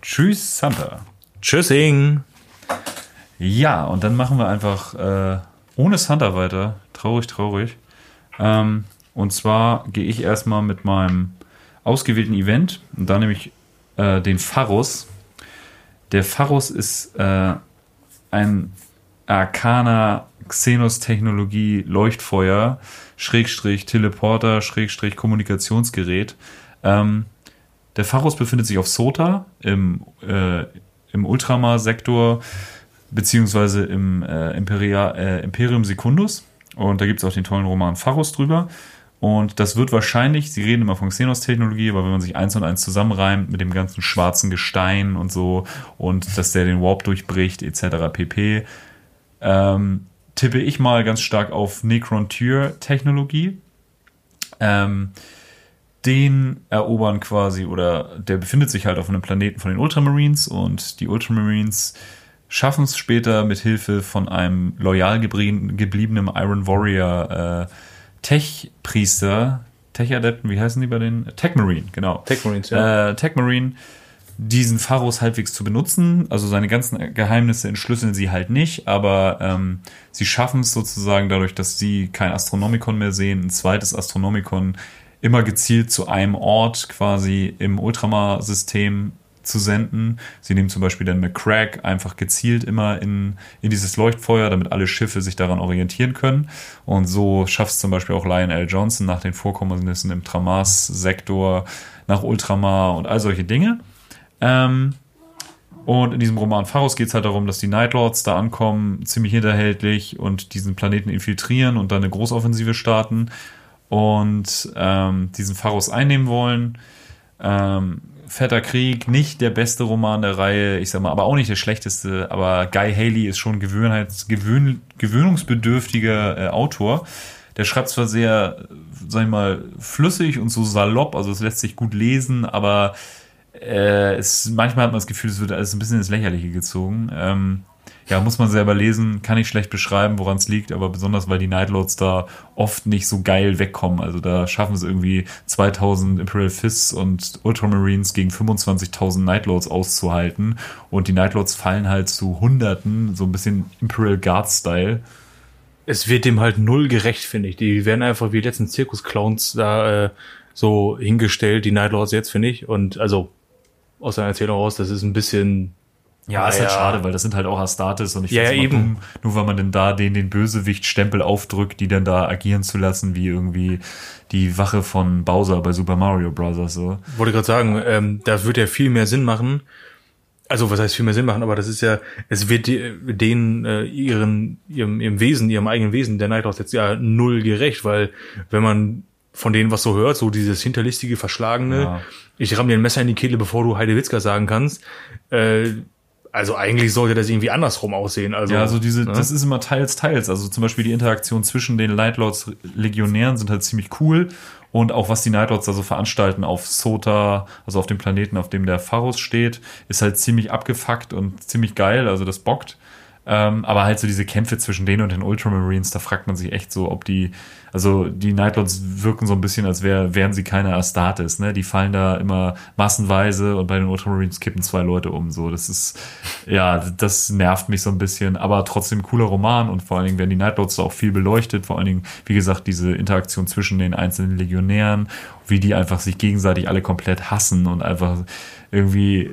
Tschüss, Santa. Tschüssing. Ja, und dann machen wir einfach äh, ohne Santa weiter. Traurig, traurig. Ähm, und zwar gehe ich erstmal mit meinem ausgewählten Event und da nehme ich äh, den Pharros. Der Pharros ist äh, ein Arcana Xenos-Technologie Leuchtfeuer, Schrägstrich Teleporter, Schrägstrich Kommunikationsgerät. Ähm, der Pharros befindet sich auf Sota im, äh, im Ultramar-Sektor beziehungsweise im äh, Imperia, äh, Imperium Secundus. Und da gibt es auch den tollen Roman Pharros drüber. Und das wird wahrscheinlich, sie reden immer von Xenos-Technologie, aber wenn man sich eins und eins zusammenreimt mit dem ganzen schwarzen Gestein und so und dass der den Warp durchbricht etc. pp, ähm, tippe ich mal ganz stark auf Necron-Tyr-Technologie. Ähm, den erobern quasi oder der befindet sich halt auf einem Planeten von den Ultramarines und die Ultramarines schaffen es später mit Hilfe von einem loyal gebliebenen Iron Warrior äh, Tech-Priester, Tech-Adepten, wie heißen die bei den? Tech Marine, genau. Tech Marines, ja. Äh, Tech Marine, diesen Pharos halbwegs zu benutzen. Also seine ganzen Geheimnisse entschlüsseln sie halt nicht, aber ähm, sie schaffen es sozusagen dadurch, dass sie kein Astronomikon mehr sehen, ein zweites Astronomikon immer gezielt zu einem Ort quasi im Ultramar-System zu senden. Sie nehmen zum Beispiel dann McCrack einfach gezielt immer in, in dieses Leuchtfeuer, damit alle Schiffe sich daran orientieren können. Und so schafft es zum Beispiel auch Lionel Johnson nach den Vorkommnissen im Tramas-Sektor nach Ultramar und all solche Dinge. Ähm, und in diesem Roman Pharos geht es halt darum, dass die Nightlords da ankommen, ziemlich hinterhältlich und diesen Planeten infiltrieren und dann eine Großoffensive starten und ähm, diesen Pharos einnehmen wollen. Ähm, Fetter Krieg, nicht der beste Roman der Reihe, ich sag mal, aber auch nicht der schlechteste, aber Guy Haley ist schon gewöhn, gewöhnungsbedürftiger äh, Autor. Der schreibt zwar sehr, sag ich mal, flüssig und so salopp, also es lässt sich gut lesen, aber äh, es, manchmal hat man das Gefühl, es wird alles ein bisschen ins Lächerliche gezogen. Ähm, ja, muss man selber lesen, kann ich schlecht beschreiben, woran es liegt, aber besonders, weil die Nightlords da oft nicht so geil wegkommen. Also da schaffen es irgendwie 2000 Imperial Fists und Ultramarines gegen 25.000 Nightlords auszuhalten und die Nightlords fallen halt zu Hunderten, so ein bisschen Imperial Guard-Style. Es wird dem halt null gerecht, finde ich. Die werden einfach wie die letzten Zirkusclowns da äh, so hingestellt, die Nightlords jetzt, finde ich. Und also aus seiner Erzählung raus, das ist ein bisschen Ja, ist halt ja. schade, weil das sind halt auch Astartes und ich Ja, ja, immer eben. dumm, nur weil man denn da den, den Bösewicht-Stempel aufdrückt, die dann da agieren zu lassen, wie irgendwie die Wache von Bowser bei Super Mario Bros. so. wollte gerade sagen, ähm, da wird ja viel mehr Sinn machen. Also was heißt viel mehr Sinn machen, aber das ist ja, es wird denen äh, ihren, ihrem, ihrem Wesen, ihrem eigenen Wesen der Nightlords jetzt ja null gerecht, weil wenn man von denen was so hört, so dieses hinterlistige, verschlagene, Ja. ich ramm dir ein Messer in die Kehle, bevor du Heidewitzka sagen kannst, äh, also eigentlich sollte das irgendwie andersrum aussehen. Also, Ja, also diese, ne? das ist immer teils, teils. Also zum Beispiel die Interaktion zwischen den Nightlords Legionären sind halt ziemlich cool. Und auch was die Nightlords da so veranstalten auf Sota, also auf dem Planeten, auf dem der Pharos steht, ist halt ziemlich abgefuckt und ziemlich geil. Also das bockt. Ähm, aber halt so diese Kämpfe zwischen denen und den Ultramarines, da fragt man sich echt so, ob die, also die Nightlords wirken so ein bisschen, als wär, wären sie keine Astartes, ne? Die fallen da immer massenweise und bei den Ultramarines kippen zwei Leute um. So, das ist, ja, das nervt mich so ein bisschen, aber trotzdem cooler Roman und vor allen Dingen werden die Nightlords da auch viel beleuchtet, vor allen Dingen, wie gesagt, diese Interaktion zwischen den einzelnen Legionären, wie die einfach sich gegenseitig alle komplett hassen und einfach irgendwie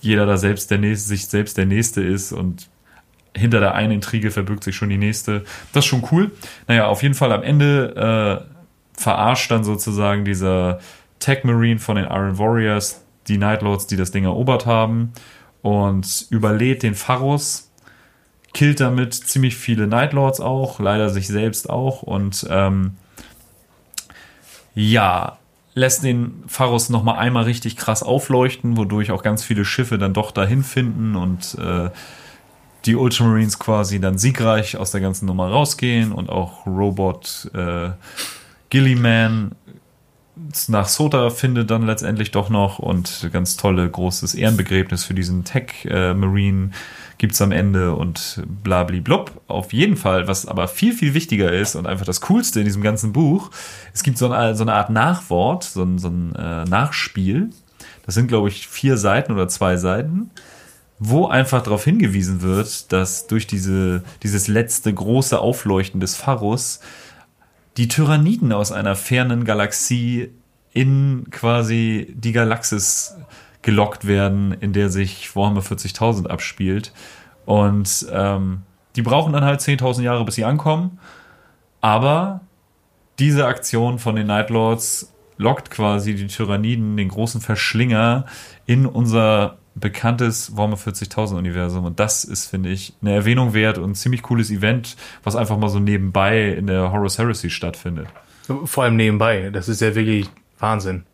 jeder da selbst der nächste, sich selbst der Nächste ist und hinter der einen Intrige verbirgt sich schon die nächste. Das ist schon cool. Naja, auf jeden Fall am Ende äh, verarscht dann sozusagen dieser Tech Marine von den Iron Warriors die Nightlords, die das Ding erobert haben und überlädt den Pharos, killt damit ziemlich viele Nightlords auch, leider sich selbst auch und ähm, ja, lässt den Pharos noch mal einmal richtig krass aufleuchten, wodurch auch ganz viele Schiffe dann doch dahin finden und äh, die Ultramarines quasi dann siegreich aus der ganzen Nummer rausgehen und auch Robot äh, Gilliman nach Sota findet dann letztendlich doch noch und ganz tolle großes Ehrenbegräbnis für diesen Tech äh, Marine gibt's am Ende und blabli-blub. Auf jeden Fall, was aber viel, viel wichtiger ist und einfach das Coolste in diesem ganzen Buch, es gibt so eine, so eine Art Nachwort, so ein, so ein äh, Nachspiel. Das sind, glaube ich, vier Seiten oder zwei Seiten wo einfach darauf hingewiesen wird, dass durch diese, dieses letzte große Aufleuchten des Pharos die Tyranniden aus einer fernen Galaxie in quasi die Galaxis gelockt werden, in der sich Warhammer 40.000 abspielt. Und ähm, die brauchen dann halt 10.000 Jahre, bis sie ankommen. Aber diese Aktion von den Nightlords lockt quasi die Tyranniden, den großen Verschlinger, in unser bekanntes Warhammer 40.000 Universum. Und das ist, finde ich, eine Erwähnung wert und ein ziemlich cooles Event, was einfach mal so nebenbei in der Horus Heresy stattfindet. Vor allem nebenbei. Das ist ja wirklich Wahnsinn.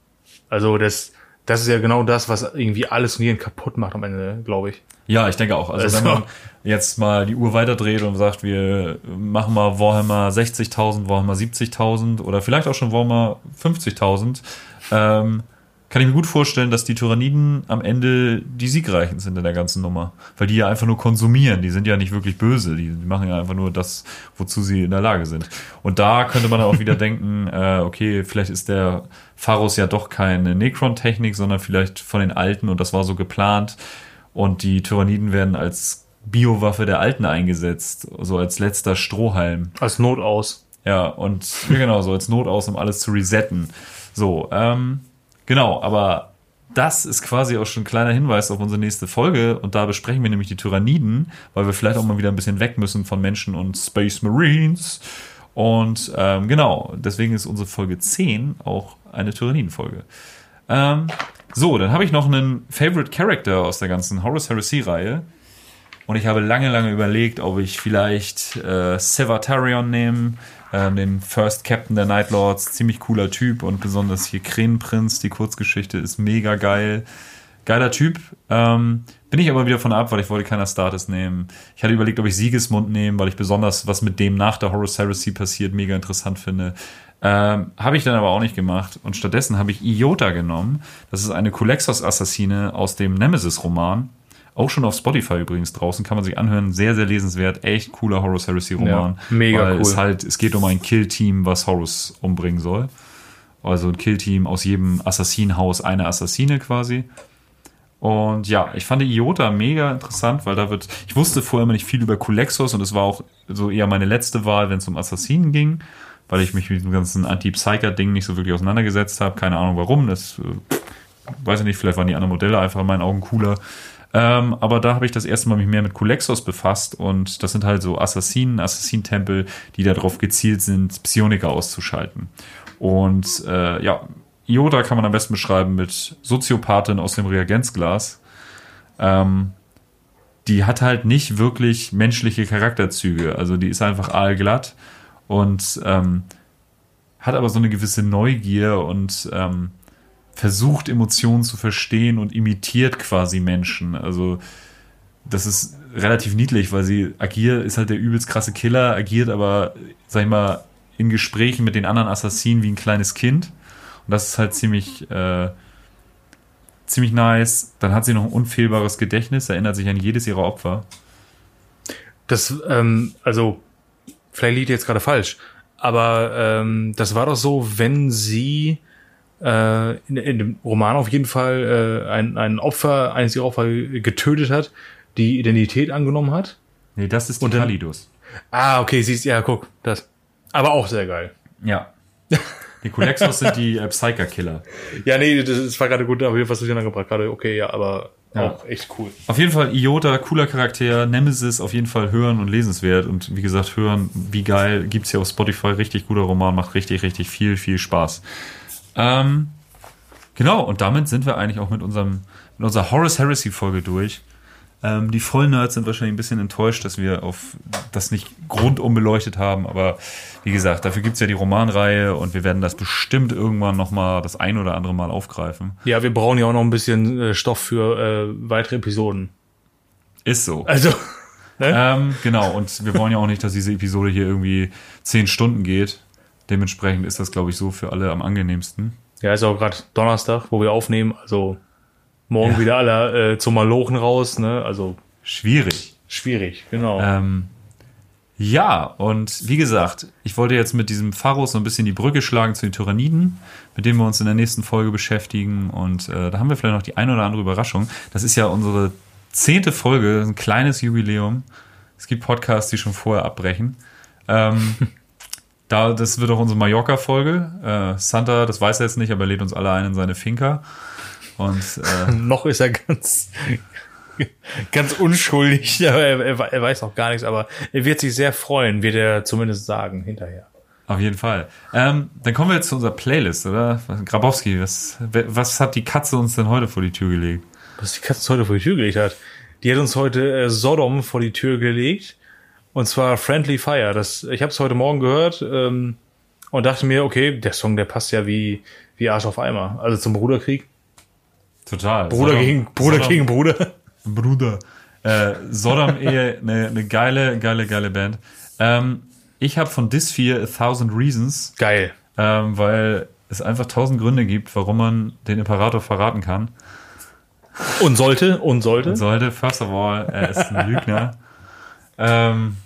Also das, das ist ja genau das, was irgendwie alles und jeden kaputt macht am Ende, glaube ich. Ja, ich denke auch. Also, Also- wenn man jetzt mal die Uhr weiterdreht und sagt, wir machen mal Warhammer 60.000, Warhammer 70.000 oder vielleicht auch schon Warhammer 50.000, ähm, kann ich mir gut vorstellen, dass die Tyranniden am Ende die Siegreichen sind in der ganzen Nummer. Weil die ja einfach nur konsumieren. Die sind ja nicht wirklich böse. Die, die machen ja einfach nur das, wozu sie in der Lage sind. Und da könnte man auch wieder <laughs> denken, äh, okay, vielleicht ist der Pharos ja doch keine Necron-Technik, sondern vielleicht von den Alten und das war so geplant. Und die Tyranniden werden als Biowaffe der Alten eingesetzt, so als letzter Strohhalm. Als Not aus. Ja, und genau, so als Notaus, um alles zu resetten. So, ähm, genau, aber das ist quasi auch schon ein kleiner Hinweis auf unsere nächste Folge und da besprechen wir nämlich die Tyranniden, weil wir vielleicht auch mal wieder ein bisschen weg müssen von Menschen und Space Marines. Und ähm, genau, deswegen ist unsere Folge 10 auch eine Tyranniden-Folge. Ähm, so, dann habe ich noch einen Favorite Character aus der ganzen Horus Heresy-Reihe. Und ich habe lange, lange überlegt, ob ich vielleicht äh, Sevatarion nehme, ähm, den First Captain der Night Lords. Ziemlich cooler Typ und besonders hier Krähenprinz, die Kurzgeschichte ist mega geil. Geiler Typ. Ähm, bin ich aber wieder von ab, weil ich wollte keiner Status nehmen. Ich hatte überlegt, ob ich Siegesmund nehme, weil ich besonders, was mit dem nach der Horus Heresy passiert, mega interessant finde. Ähm, habe ich dann aber auch nicht gemacht. Und stattdessen habe ich Iota genommen. Das ist eine Kulexos-Assassine aus dem Nemesis-Roman. Auch schon auf Spotify übrigens draußen, kann man sich anhören. Sehr, sehr lesenswert. Echt cooler Horus Heresy-Roman. Ja, mega weil cool. Es, halt, es geht um ein Kill-Team, was Horus umbringen soll. Also ein Kill-Team aus jedem Assassinenhaus eine Assassine quasi. Und ja, ich fand die Iota mega interessant, weil da wird, ich wusste vorher immer nicht viel über Kulexos und es war auch so eher meine letzte Wahl, wenn es um Assassinen ging, weil ich mich mit dem ganzen Anti-Psyker-Ding nicht so wirklich auseinandergesetzt habe. Keine Ahnung warum, das äh, weiß ich nicht, vielleicht waren die anderen Modelle einfach in meinen Augen cooler. Ähm, aber da habe ich das erste Mal mich mehr mit Kulexos befasst und das sind halt so Assassinen, Assassinentempel, die darauf gezielt sind, Psioniker auszuschalten. Und äh, ja, Iota kann man am besten beschreiben mit Soziopathin aus dem Reagenzglas. Ähm, die hat halt nicht wirklich menschliche Charakterzüge. Also die ist einfach aalglatt und ähm, hat aber so eine gewisse Neugier und ähm, versucht Emotionen zu verstehen und imitiert quasi Menschen. Also das ist relativ niedlich, weil sie agiert, ist halt der übelst krasse Killer, agiert aber, sag ich mal, in Gesprächen mit den anderen Assassinen wie ein kleines Kind. Und das ist halt ziemlich, äh, ziemlich nice. Dann hat sie noch ein unfehlbares Gedächtnis, erinnert sich an jedes ihrer Opfer. Das, ähm, also, vielleicht liegt jetzt gerade falsch, aber ähm, das war doch so, wenn sie äh, in, in dem Roman auf jeden Fall äh, ein, ein Opfer, eines ihrer Opfer getötet hat, die Identität angenommen hat. Nee, das ist die dann-. Ah, okay, siehst ja, guck, das. Aber auch sehr geil. Ja. <laughs> Die Kulexos sind die äh, Psyker-Killer. Ja, nee, das, das war gerade gut, aber was du angebracht gerade, okay, ja, aber Ja. auch echt cool. Auf jeden Fall Iota, cooler Charakter, Nemesis auf jeden Fall hören und lesenswert und wie gesagt, hören, wie geil, gibt's hier auf Spotify, richtig guter Roman, macht richtig, richtig viel, viel Spaß. Ähm, genau, und damit sind wir eigentlich auch mit unserem, mit unserer Horus Heresy Folge durch. Ähm, die Vollnerds sind wahrscheinlich ein bisschen enttäuscht, dass wir auf das nicht rundum beleuchtet haben, aber wie gesagt, dafür gibt's ja die Romanreihe und wir werden das bestimmt irgendwann nochmal das ein oder andere Mal aufgreifen. Ja, wir brauchen ja auch noch ein bisschen äh, Stoff für äh, weitere Episoden. Ist so. Also, <laughs> Ähm, genau, und wir wollen ja auch nicht, dass diese Episode hier irgendwie zehn Stunden geht. Dementsprechend ist das, glaube ich, so für alle am angenehmsten. ja, ist auch gerade Donnerstag, wo wir aufnehmen, also morgen Ja. wieder alle äh, zum Malochen raus, ne? Also Schwierig. schwierig, genau. Ähm, ja, und wie gesagt, ich wollte jetzt mit diesem Pharos so ein bisschen die Brücke schlagen zu den Tyranniden, mit denen wir uns in der nächsten Folge beschäftigen. Und äh, da haben wir vielleicht noch die eine oder andere Überraschung. Das ist ja unsere zehnte Folge, ein kleines Jubiläum. Es gibt Podcasts, die schon vorher abbrechen. Ähm, <laughs> da, das wird auch unsere Mallorca-Folge. Äh, Santa, das weiß er jetzt nicht, aber er lädt uns alle ein in seine Finca. Und äh, <laughs> noch ist er ganz, ganz unschuldig, aber er, er, er weiß noch gar nichts, aber er wird sich sehr freuen, wird er zumindest sagen hinterher. Auf jeden Fall. Ähm, dann kommen wir jetzt zu unserer Playlist, oder? Grabowski, was, was hat die Katze uns denn heute vor die Tür gelegt? Was die Katze uns heute vor die Tür gelegt hat. Die hat uns heute äh, Sodom vor die Tür gelegt. Und zwar Friendly Fire. Das, ich habe es heute Morgen gehört ähm, und dachte mir, okay, der Song, der passt ja wie, wie Arsch auf Eimer. Also zum Bruderkrieg. Total. Bruder Sodom- gegen Bruder Sodom- gegen Bruder. Bruder. Äh, Sodom Ehe, eine ne geile, geile, geile Band. Ähm, ich habe von Dysphere A Thousand Reasons, Geil. ähm, weil es einfach tausend Gründe gibt, warum man den Imperator verraten kann. Und sollte, und sollte. sollte. First of all, er ist ein Lügner. <laughs> ähm,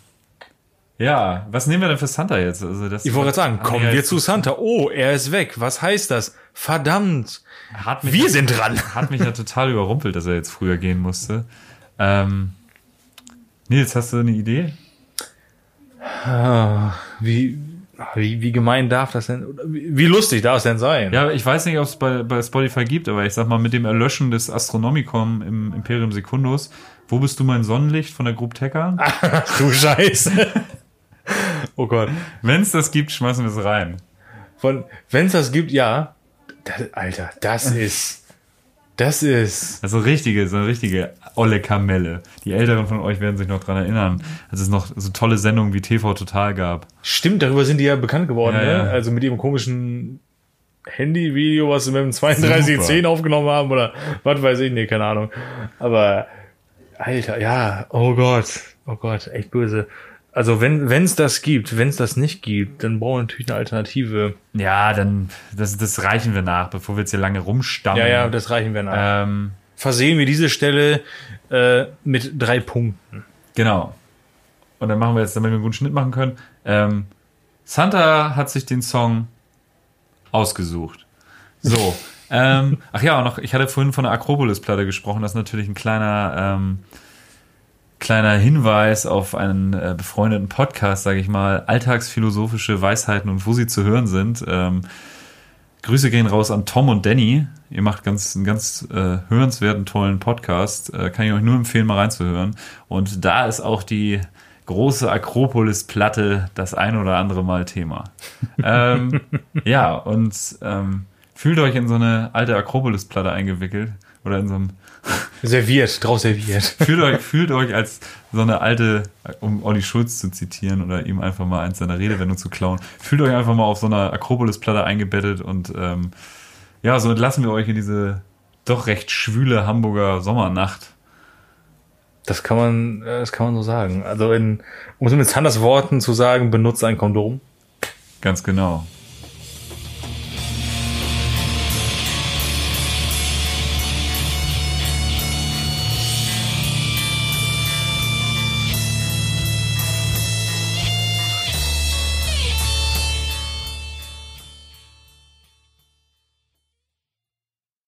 ja, was nehmen wir denn für Santa jetzt? Also das Ich wollte gerade sagen, kommen wir zu Santa. Oh, er ist weg. Was heißt das? Verdammt. Hat mich Wir sind dran. <laughs> Hat mich ja total überrumpelt, dass er jetzt früher gehen musste. Ähm, Nils, hast du eine Idee? Wie, wie, wie gemein darf das denn, wie, lustig darf es denn sein? Ja, ich weiß nicht, ob es bei, bei Spotify gibt, aber ich sag mal, mit dem Erlöschen des Astronomicon im Imperium Secundus, wo bist du mein Sonnenlicht von der Group Tecker? <laughs> Du Scheiße. <laughs> oh Gott. Wenn es das gibt, schmeißen wir es rein. Von, wenn es das gibt, ja. Das, <laughs> Alter, das ist, Das ist. Also richtige, so eine richtige olle Kamelle. Die Älteren von euch werden sich noch dran erinnern, als es noch so tolle Sendungen wie TV Total gab. Stimmt, darüber sind die ja bekannt geworden, Ja, ne? ja. Also mit ihrem komischen Handyvideo, was sie mit dem 3210 aufgenommen haben oder was weiß ich, nee, keine Ahnung. Aber Alter, ja, oh Gott, oh Gott, echt böse. Also wenn es das gibt, wenn es das nicht gibt, dann brauchen wir natürlich eine Alternative. Ja, dann, das, das reichen wir nach, bevor wir jetzt hier lange rumstammen. Ja, ja, das reichen wir nach. Ähm, Versehen wir diese Stelle äh, mit drei Punkten. Genau. Und dann machen wir jetzt, damit wir einen guten Schnitt machen können. Ähm, Santa hat sich den Song ausgesucht. So. <laughs> ähm, ach ja, noch, ich hatte vorhin von der Akropolis-Platte gesprochen. Das ist natürlich ein kleiner, ähm, kleiner Hinweis auf einen äh, befreundeten Podcast, sage ich mal. Alltagsphilosophische Weisheiten und wo sie zu hören sind. Ähm, Grüße gehen raus an Tom und Danny. Ihr macht ganz, einen ganz äh, hörenswerten, tollen Podcast. Äh, kann ich euch nur empfehlen, mal reinzuhören. Und da ist auch die große Akropolis-Platte das ein oder andere Mal Thema. <laughs> ähm, ja, und ähm, fühlt euch in so eine alte Akropolis-Platte eingewickelt oder in so einem Serviert, drauf serviert. fühlt euch, fühlt euch als so eine alte, um Olli Schulz zu zitieren oder ihm einfach mal eins seiner Redewendung zu klauen, fühlt euch einfach mal auf so einer Akropolis-Platte eingebettet und ähm, ja, so entlassen wir euch in diese doch recht schwüle Hamburger Sommernacht. Das kann man, äh, das kann man so sagen. Also in, um es mit Sanders Worten zu sagen, benutzt ein Kondom. Ganz genau.